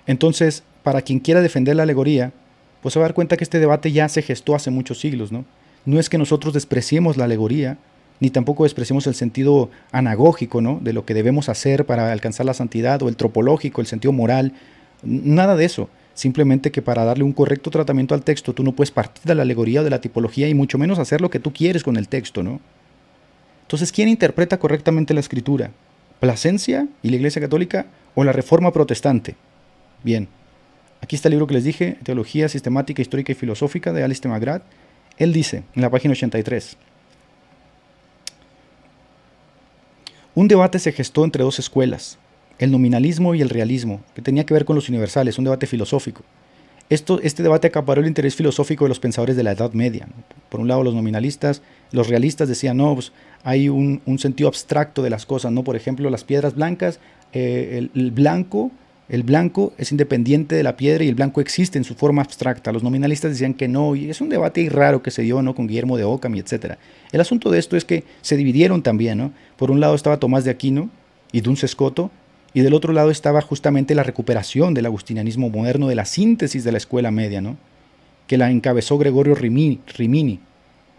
Entonces, para quien quiera defender la alegoría, pues se va a dar cuenta que este debate ya se gestó hace muchos siglos, ¿no? No es que nosotros despreciemos la alegoría, ni tampoco despreciemos el sentido anagógico, ¿no? De lo que debemos hacer para alcanzar la santidad, o el tropológico, el sentido moral, nada de eso. Simplemente que para darle un correcto tratamiento al texto, tú no puedes partir de la alegoría o de la tipología y mucho menos hacer lo que tú quieres con el texto, ¿no? Entonces, ¿quién interpreta correctamente la escritura? ¿Plasencia y la Iglesia Católica o la Reforma Protestante? Bien, aquí está el libro que les dije, Teología Sistemática, Histórica y Filosófica de Alice Magrat. Él dice, en la página 83, un debate se gestó entre dos escuelas, el nominalismo y el realismo, que tenía que ver con los universales, un debate filosófico. Esto, este debate acaparó el interés filosófico de los pensadores de la Edad Media. Por un lado, los nominalistas, los realistas decían, no, pues, hay un, sentido abstracto de las cosas, ¿no? Por ejemplo, las piedras blancas, eh, el, blanco, el blanco es independiente de la piedra y el blanco existe en su forma abstracta. Los nominalistas decían que no, y es un debate raro que se dio, ¿no? Con Guillermo de Ockham y etc. El asunto de esto es que se dividieron también, ¿no? Por un lado estaba Tomás de Aquino y Duns Scoto, y del otro lado estaba justamente la recuperación del agustinianismo moderno, de la síntesis de la escuela media, ¿no? que la encabezó Gregorio Rimini, Rimini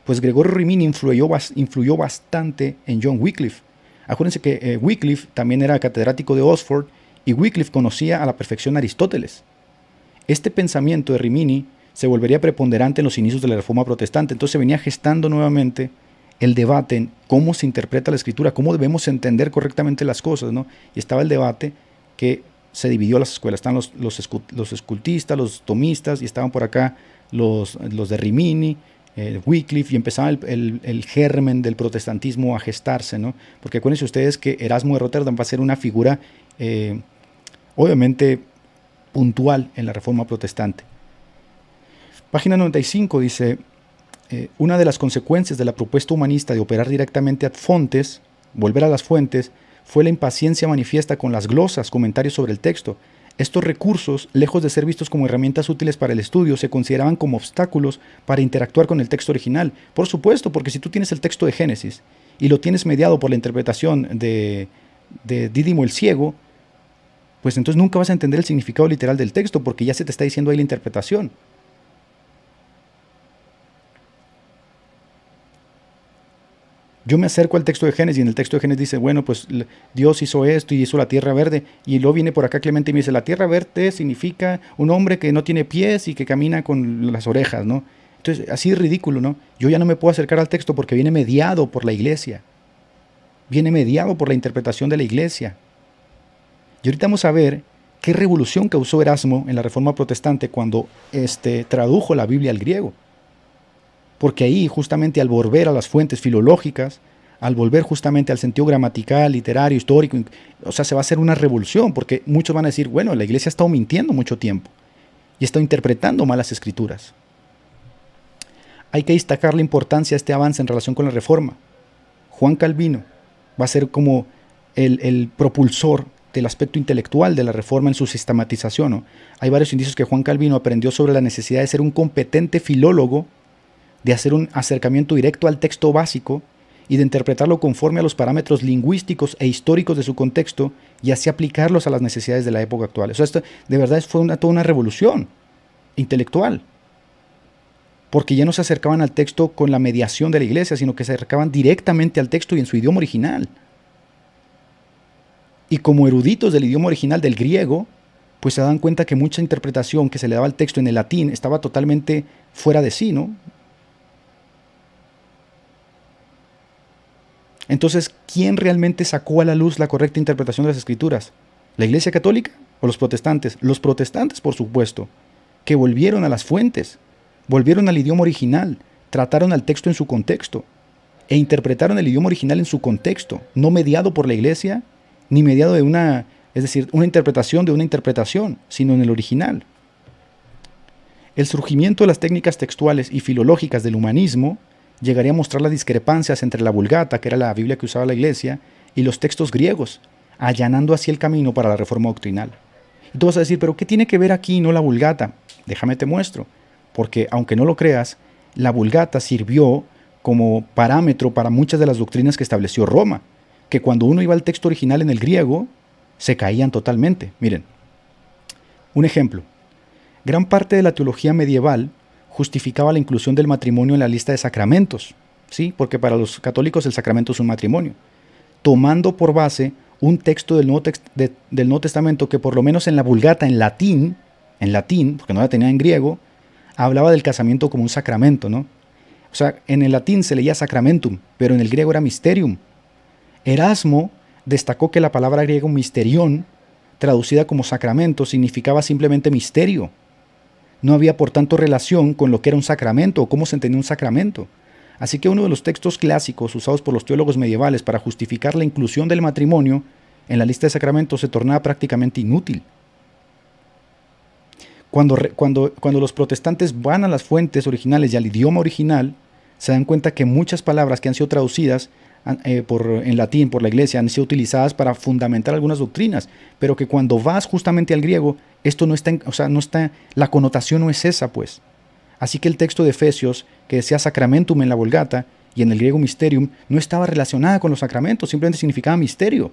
pues Gregorio Rimini influyó, influyó bastante en John Wycliffe. Acuérdense que eh, Wycliffe también era catedrático de Oxford y Wycliffe conocía a la perfección Aristóteles. Este pensamiento de Rimini se volvería preponderante en los inicios de la Reforma Protestante, entonces venía gestando nuevamente el debate en cómo se interpreta la escritura, cómo debemos entender correctamente las cosas, ¿no? Y estaba el debate que se dividió las escuelas, están los, los, escultistas, los tomistas, y estaban por acá los, los de Rimini, eh, Wycliffe y empezaba el, germen del protestantismo a gestarse, ¿no? Porque acuérdense ustedes que Erasmo de Rotterdam va a ser una figura eh, obviamente puntual en la reforma protestante. Página 95 dice, eh, una de las consecuencias de la propuesta humanista de operar directamente a fontes, volver a las fuentes, fue la impaciencia manifiesta con las glosas, comentarios sobre el texto, estos recursos, lejos de ser vistos como herramientas útiles para el estudio, se consideraban como obstáculos para interactuar con el texto original. Por supuesto, porque si tú tienes el texto de Génesis y lo tienes mediado por la interpretación de, de Dídimo el Ciego, pues entonces nunca vas a entender el significado literal del texto porque ya se te está diciendo ahí la interpretación. Yo me acerco al texto de Génesis y en el texto de Génesis dice, bueno, pues Dios hizo esto y hizo la tierra verde. Y luego viene por acá Clemente y me dice, la tierra verde significa un hombre que no tiene pies y que camina con las orejas, ¿no? Entonces, así es ridículo, ¿no? Yo ya no me puedo acercar al texto porque viene mediado por la iglesia. Viene mediado por la interpretación de la iglesia. Y ahorita vamos a ver qué revolución causó Erasmo en la Reforma Protestante cuando este, tradujo la Biblia al griego porque ahí justamente al volver a las fuentes filológicas, al volver justamente al sentido gramatical, literario, histórico, o sea, se va a hacer una revolución, porque muchos van a decir, bueno, la iglesia ha estado mintiendo mucho tiempo y estado interpretando malas escrituras. Hay que destacar la importancia de este avance en relación con la reforma. Juan Calvino va a ser como el, el propulsor del aspecto intelectual de la reforma en su sistematización. Hay varios indicios que Juan Calvino aprendió sobre la necesidad de ser un competente filólogo de hacer un acercamiento directo al texto básico y de interpretarlo conforme a los parámetros lingüísticos e históricos de su contexto y así aplicarlos a las necesidades de la época actual. Esto de verdad fue toda una revolución intelectual, porque ya no se acercaban al texto con la mediación de la iglesia, sino que se acercaban directamente al texto y en su idioma original. Y como eruditos del idioma original del griego, pues se dan cuenta que mucha interpretación que se le daba al texto en el latín estaba totalmente fuera de sí, ¿no? Entonces, ¿quién realmente sacó a la luz la correcta interpretación de las escrituras? ¿La Iglesia Católica o los protestantes? Los protestantes, por supuesto, que volvieron a las fuentes, volvieron al idioma original, trataron al texto en su contexto e interpretaron el idioma original en su contexto, no mediado por la Iglesia, ni mediado de una, es decir, una interpretación de una interpretación, sino en el original. El surgimiento de las técnicas textuales y filológicas del humanismo llegaría a mostrar las discrepancias entre la Vulgata, que era la Biblia que usaba la iglesia, y los textos griegos, allanando así el camino para la reforma doctrinal. Y tú vas a decir, pero ¿qué tiene que ver aquí no la Vulgata? Déjame te muestro. porque aunque no lo creas, la Vulgata sirvió como parámetro para muchas de las doctrinas que estableció Roma, que cuando uno iba al texto original en el griego, se caían totalmente. Miren, un ejemplo. Gran parte de la teología medieval justificaba la inclusión del matrimonio en la lista de sacramentos, ¿sí? porque para los católicos el sacramento es un matrimonio, tomando por base un texto del Nuevo, del Nuevo Testamento que por lo menos en la Vulgata, en latín, en latín, porque no la tenía en griego, hablaba del casamiento como un sacramento, ¿no? O sea, en el latín se leía sacramentum, pero en el griego era mysterium. Erasmo destacó que la palabra griega misterión, traducida como sacramento, significaba simplemente misterio. No había por tanto relación con lo que era un sacramento o cómo se entendía un sacramento. Así que uno de los textos clásicos usados por los teólogos medievales para justificar la inclusión del matrimonio en la lista de sacramentos se tornaba prácticamente inútil. Cuando, cuando, cuando los protestantes van a las fuentes originales y al idioma original, se dan cuenta que muchas palabras que han sido traducidas eh, por, en latín por la iglesia han sido utilizadas para fundamentar algunas doctrinas, pero que cuando vas justamente al griego, esto no está, o sea, no está, la connotación no es esa, pues. Así que el texto de Efesios, que decía sacramentum en la Vulgata y en el griego mysterium, no estaba relacionada con los sacramentos, simplemente significaba misterio.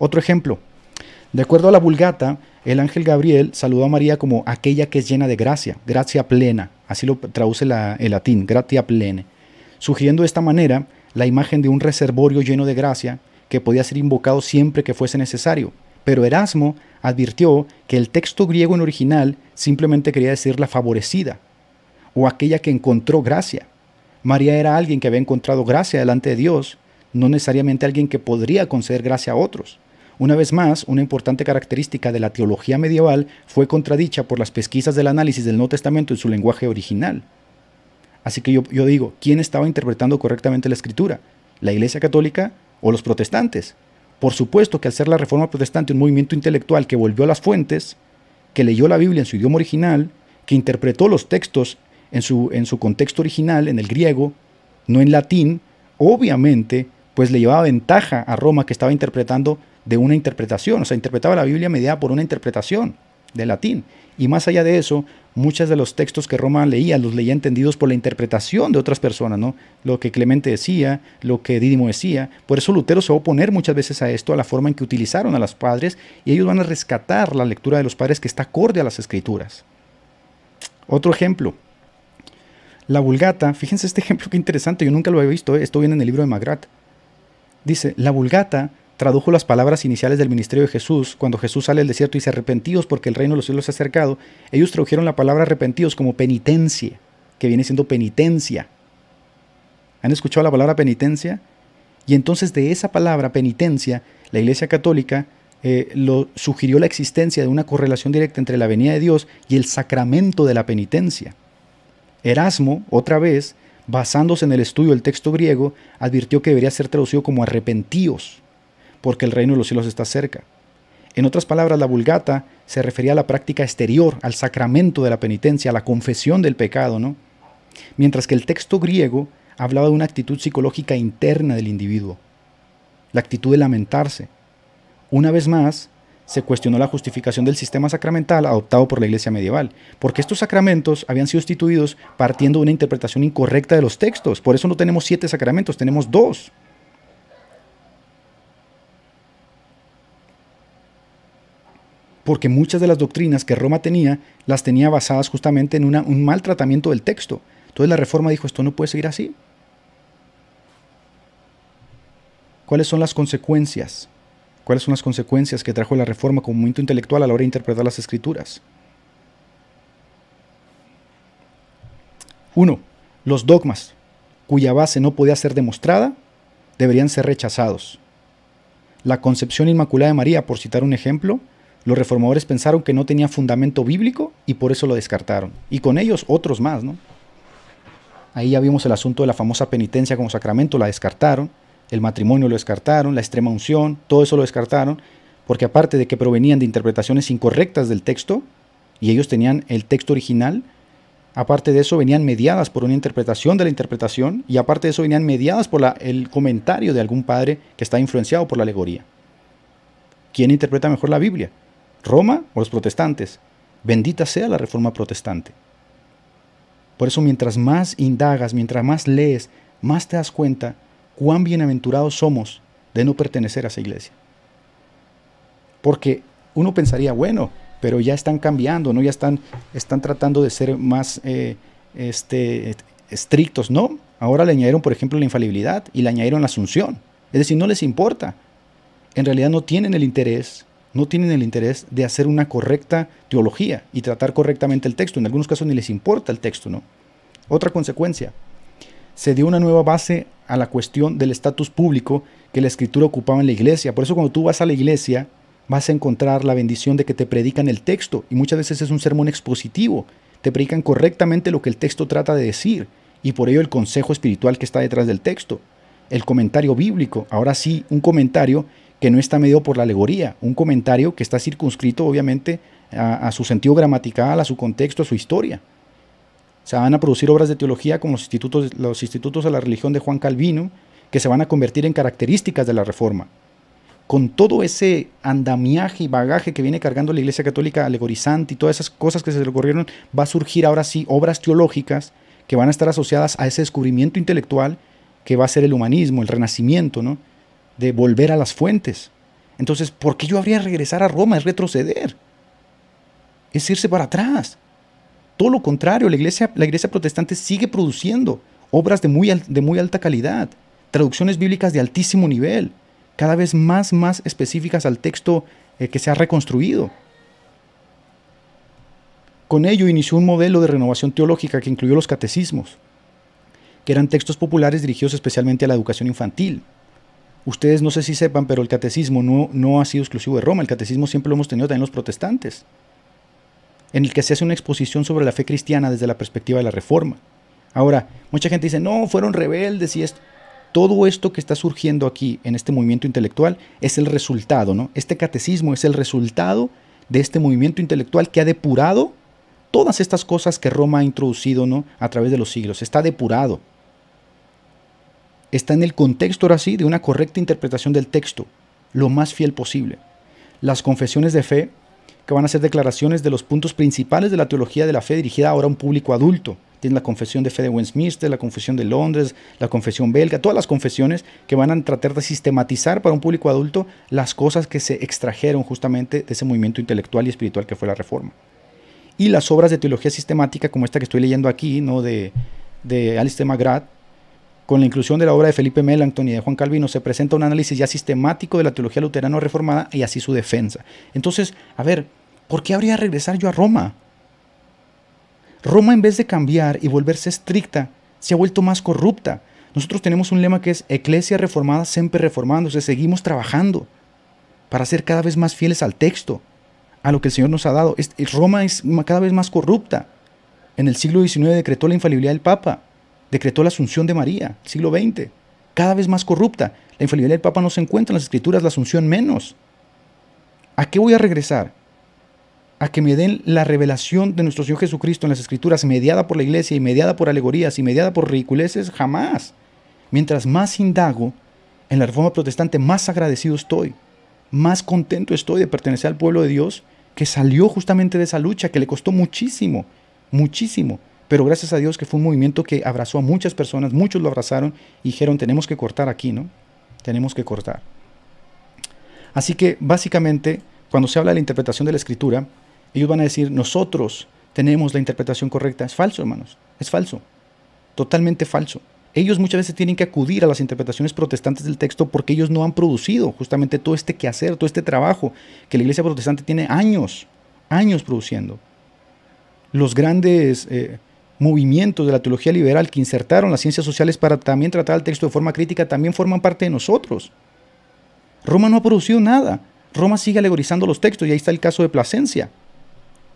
Otro ejemplo, de acuerdo a la Vulgata, el ángel Gabriel saludó a María como aquella que es llena de gracia, gracia plena, así lo traduce el latín, gratia plene, sugiriendo de esta manera la imagen de un reservorio lleno de gracia que podía ser invocado siempre que fuese necesario. Pero Erasmo advirtió que el texto griego en original simplemente quería decir la favorecida, o aquella que encontró gracia. María era alguien que había encontrado gracia delante de Dios, no necesariamente alguien que podría conceder gracia a otros. Una vez más, una importante característica de la teología medieval fue contradicha por las pesquisas del análisis del Nuevo Testamento en su lenguaje original. Así que yo, digo, ¿quién estaba interpretando correctamente la escritura? ¿La Iglesia Católica o los protestantes? Por supuesto que al ser la Reforma Protestante un movimiento intelectual que volvió a las fuentes, que leyó la Biblia en su idioma original, que interpretó los textos en su, en su contexto original, en el griego, no en latín, obviamente, pues le llevaba ventaja a Roma que estaba interpretando de una interpretación, o sea, interpretaba la Biblia mediada por una interpretación de latín. Y más allá de eso, muchos de los textos que Roma leía los leía entendidos por la interpretación de otras personas, ¿no? Lo que Clemente decía, lo que Dídimo decía. Por eso Lutero se va a oponer muchas veces a esto, a la forma en que utilizaron a los padres, y ellos van a rescatar la lectura de los padres que está acorde a las escrituras. Otro ejemplo, la Vulgata, fíjense este [laughs] ejemplo que interesante, yo nunca lo había visto, ¿eh? esto viene en el libro de Magrat. Dice, la Vulgata tradujo las palabras iniciales del ministerio de Jesús, cuando Jesús sale del desierto y dice arrepentidos porque el reino de los cielos se ha acercado, ellos tradujeron la palabra arrepentidos como penitencia, que viene siendo penitencia. ¿Han escuchado la palabra penitencia? Y entonces de esa palabra penitencia, la Iglesia Católica eh, lo, sugirió la existencia de una correlación directa entre la venida de Dios y el sacramento de la penitencia. Erasmo, otra vez, basándose en el estudio del texto griego, advirtió que debería ser traducido como arrepentíos porque el reino de los cielos está cerca. En otras palabras, la vulgata se refería a la práctica exterior, al sacramento de la penitencia, a la confesión del pecado, ¿no? Mientras que el texto griego hablaba de una actitud psicológica interna del individuo, la actitud de lamentarse. Una vez más, se cuestionó la justificación del sistema sacramental adoptado por la iglesia medieval, porque estos sacramentos habían sido instituidos partiendo de una interpretación incorrecta de los textos. Por eso no tenemos siete sacramentos, tenemos dos. Porque muchas de las doctrinas que Roma tenía las tenía basadas justamente en un mal tratamiento del texto. Entonces la reforma dijo, esto no puede seguir así. ¿Cuáles son las consecuencias? ¿Cuáles son las consecuencias que trajo la reforma como movimiento intelectual a la hora de interpretar las escrituras? Uno, los dogmas, cuya base no podía ser demostrada, deberían ser rechazados. La concepción inmaculada de María, por citar un ejemplo, los reformadores pensaron que no tenía fundamento bíblico y por eso lo descartaron. Y con ellos otros más, ¿no? Ahí ya vimos el asunto de la famosa penitencia como sacramento, la descartaron, el matrimonio lo descartaron, la extrema unción, todo eso lo descartaron, porque aparte de que provenían de interpretaciones incorrectas del texto, y ellos tenían el texto original, aparte de eso venían mediadas por una interpretación de la interpretación, y aparte de eso venían mediadas por el comentario de algún padre que está influenciado por la alegoría. ¿Quién interpreta mejor la Biblia? Roma o los protestantes. Bendita sea la reforma protestante. Por eso mientras más indagas, mientras más lees, más te das cuenta cuán bienaventurados somos de no pertenecer a esa iglesia. Porque uno pensaría, bueno, pero ya están cambiando, ¿no? Ya están, están tratando de ser más eh, este, estrictos. No, ahora le añadieron, por ejemplo, la infalibilidad y le añadieron la asunción. Es decir, no les importa. En realidad no tienen el interés, no tienen el interés de hacer una correcta teología y tratar correctamente el texto. En algunos casos ni les importa el texto, ¿no? Otra consecuencia, se dio una nueva base a la cuestión del estatus público que la escritura ocupaba en la iglesia. Por eso cuando tú vas a la iglesia, vas a encontrar la bendición de que te predican el texto y muchas veces es un sermón expositivo. Te predican correctamente lo que el texto trata de decir y por ello el consejo espiritual que está detrás del texto. El comentario bíblico, ahora sí, un comentario que no está medido por la alegoría, un comentario que está circunscrito obviamente a, su sentido gramatical, a su contexto, a su historia. Se van a producir obras de teología como los institutos, los institutos de la religión de Juan Calvino, que se van a convertir en características de la reforma con todo ese andamiaje y bagaje que viene cargando la Iglesia Católica alegorizante y todas esas cosas que se le ocurrieron, va a surgir ahora sí obras teológicas que van a estar asociadas a ese descubrimiento intelectual que va a ser el humanismo, el renacimiento, ¿no? De volver a las fuentes. Entonces, ¿por qué yo habría de regresar a Roma? Es retroceder. Es irse para atrás. Todo lo contrario, la iglesia, la iglesia protestante sigue produciendo obras de muy, de muy alta calidad, traducciones bíblicas de altísimo nivel, cada vez más, más específicas al texto eh, que se ha reconstruido. Con ello inició un modelo de renovación teológica que incluyó los catecismos, que eran textos populares dirigidos especialmente a la educación infantil. Ustedes no sé si sepan, pero el catecismo no, no ha sido exclusivo de Roma, el catecismo siempre lo hemos tenido también los protestantes, en el que se hace una exposición sobre la fe cristiana desde la perspectiva de la reforma. Ahora, mucha gente dice, no, fueron rebeldes y esto todo esto que está surgiendo aquí en este movimiento intelectual es el resultado, ¿no? Este catecismo es el resultado de este movimiento intelectual que ha depurado todas estas cosas que Roma ha introducido, ¿no? A través de los siglos. Está depurado. Está en el contexto ahora sí de una correcta interpretación del texto, lo más fiel posible. Las confesiones de fe, que van a ser declaraciones de los puntos principales de la teología de la fe dirigida ahora a un público adulto, Tienes la confesión de fe de Westminster, la confesión de Londres, la confesión belga, todas las confesiones que van a tratar de sistematizar para un público adulto las cosas que se extrajeron justamente de ese movimiento intelectual y espiritual que fue la reforma. Y las obras de teología sistemática, como esta que estoy leyendo aquí, ¿no? de, de Alistair McGrath, con la inclusión de la obra de Felipe Melanchthon y de Juan Calvino, se presenta un análisis ya sistemático de la teología luterana reformada y así su defensa. Entonces, a ver, ¿por qué habría de regresar yo a Roma? Roma en vez de cambiar y volverse estricta, se ha vuelto más corrupta. Nosotros tenemos un lema que es Eclesia reformada, siempre reformándose. Seguimos trabajando para ser cada vez más fieles al texto, a lo que el Señor nos ha dado. Roma es cada vez más corrupta. En el siglo XIX decretó la infalibilidad del Papa, decretó la asunción de María, siglo XX, cada vez más corrupta. La infalibilidad del Papa no se encuentra en las escrituras, la asunción menos. ¿A qué voy a regresar? a que me den la revelación de nuestro Señor Jesucristo en las Escrituras, mediada por la iglesia y mediada por alegorías y mediada por ridiculeces, jamás. Mientras más indago en la reforma protestante, más agradecido estoy, más contento estoy de pertenecer al pueblo de Dios que salió justamente de esa lucha, que le costó muchísimo, muchísimo. Pero gracias a Dios que fue un movimiento que abrazó a muchas personas, muchos lo abrazaron y dijeron, tenemos que cortar aquí, ¿no? Tenemos que cortar. Así que básicamente, cuando se habla de la interpretación de la escritura, ellos van a decir, nosotros tenemos la interpretación correcta. Es falso, hermanos. Es falso. Totalmente falso. Ellos muchas veces tienen que acudir a las interpretaciones protestantes del texto porque ellos no han producido justamente todo este quehacer, todo este trabajo que la iglesia protestante tiene años, años produciendo. Los grandes eh, movimientos de la teología liberal que insertaron las ciencias sociales para también tratar el texto de forma crítica también forman parte de nosotros. Roma no ha producido nada. Roma sigue alegorizando los textos y ahí está el caso de Plasencia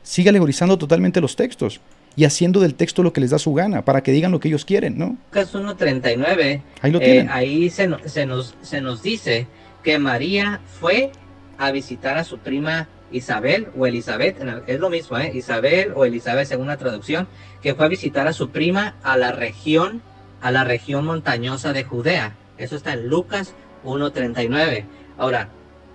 sigue alegorizando totalmente los textos y haciendo del texto lo que les da su gana, para que digan lo que ellos quieren, ¿no? Lucas 1.39, ahí, lo eh, ahí se, se, nos, se nos dice que María fue a visitar a su prima Isabel o Elizabeth, es lo mismo, ¿eh? Isabel o Elizabeth según la traducción, que fue a visitar a su prima a la región, a la región montañosa de Judea. Eso está en Lucas 1.39. Ahora,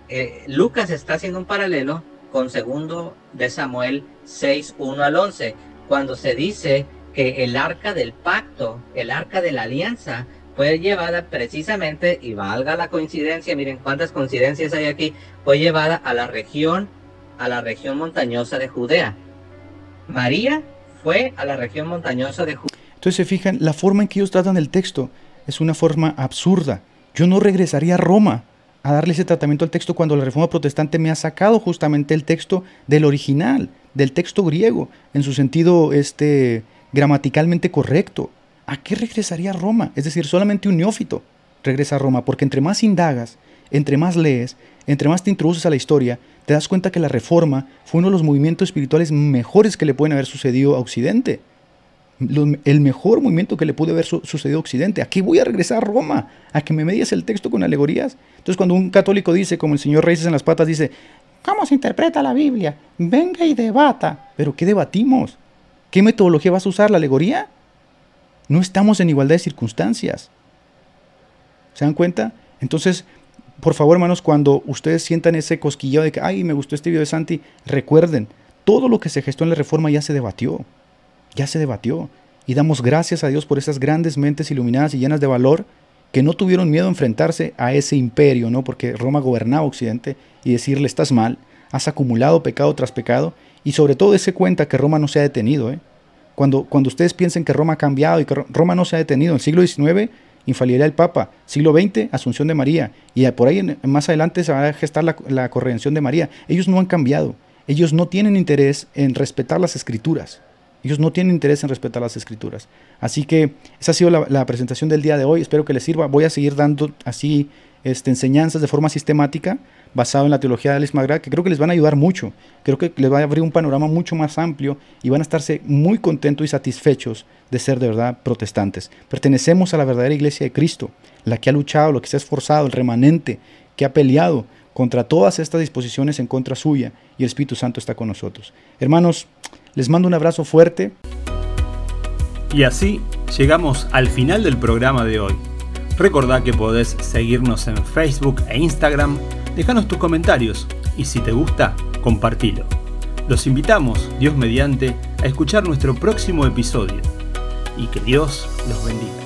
eh, Lucas está haciendo un paralelo con segundo de Samuel 6, 1 al 11, cuando se dice que el arca del pacto, el arca de la alianza, fue llevada precisamente, y valga la coincidencia, miren cuántas coincidencias hay aquí, fue llevada a la región, a la región montañosa de Judea. María fue a la región montañosa de. Entonces se fijan, la forma en que ellos tratan el texto es una forma absurda. Yo no regresaría a Roma a darle ese tratamiento al texto cuando la Reforma Protestante me ha sacado justamente el texto del original, del texto griego, en su sentido este, gramaticalmente correcto. ¿A qué regresaría a Roma? Es decir, solamente un neófito regresa a Roma, porque entre más indagas, entre más lees, entre más te introduces a la historia, te das cuenta que la Reforma fue uno de los movimientos espirituales mejores que le pueden haber sucedido a Occidente el mejor movimiento que le pudo haber sucedido a Occidente. Aquí voy a regresar a Roma, a que me medias el texto con alegorías. Entonces cuando un católico dice, como el señor Reyes en las patas, dice, ¿cómo se interpreta la Biblia? Venga y debata. Pero ¿qué debatimos? ¿Qué metodología vas a usar? ¿La alegoría? No estamos en igualdad de circunstancias. ¿Se dan cuenta? Entonces, por favor, hermanos, cuando ustedes sientan ese cosquilleo de que, ay, me gustó este video de Santi, recuerden, todo lo que se gestó en la reforma ya se debatió ya se debatió. Y damos gracias a Dios por esas grandes mentes iluminadas y llenas de valor que no tuvieron miedo a enfrentarse a ese imperio, ¿no? Porque Roma gobernaba Occidente y decirle estás mal, has acumulado pecado tras pecado y sobre todo ese cuenta que Roma no se ha detenido, ¿eh? Cuando, cuando ustedes piensen que Roma ha cambiado y que Roma no se ha detenido, en el siglo XIX infaliría el Papa, siglo XX Asunción de María y por ahí más adelante se va a gestar la, la corredención de María. Ellos no han cambiado, ellos no tienen interés en respetar las escrituras. Ellos no tienen interés en respetar las escrituras. Así que esa ha sido la, presentación del día de hoy. Espero que les sirva. Voy a seguir dando así este, enseñanzas de forma sistemática basado en la teología de Alex McGrath, que creo que les van a ayudar mucho. Creo que les va a abrir un panorama mucho más amplio y van a estarse muy contentos y satisfechos de ser de verdad protestantes. Pertenecemos a la verdadera iglesia de Cristo, la que ha luchado, lo que se ha esforzado, el remanente que ha peleado contra todas estas disposiciones en contra suya y el Espíritu Santo está con nosotros. Hermanos, les mando un abrazo fuerte. Y así llegamos al final del programa de hoy. Recordá que podés seguirnos en Facebook e Instagram, dejanos tus comentarios y si te gusta, compartilo. Los invitamos, Dios mediante, a escuchar nuestro próximo episodio y que Dios los bendiga.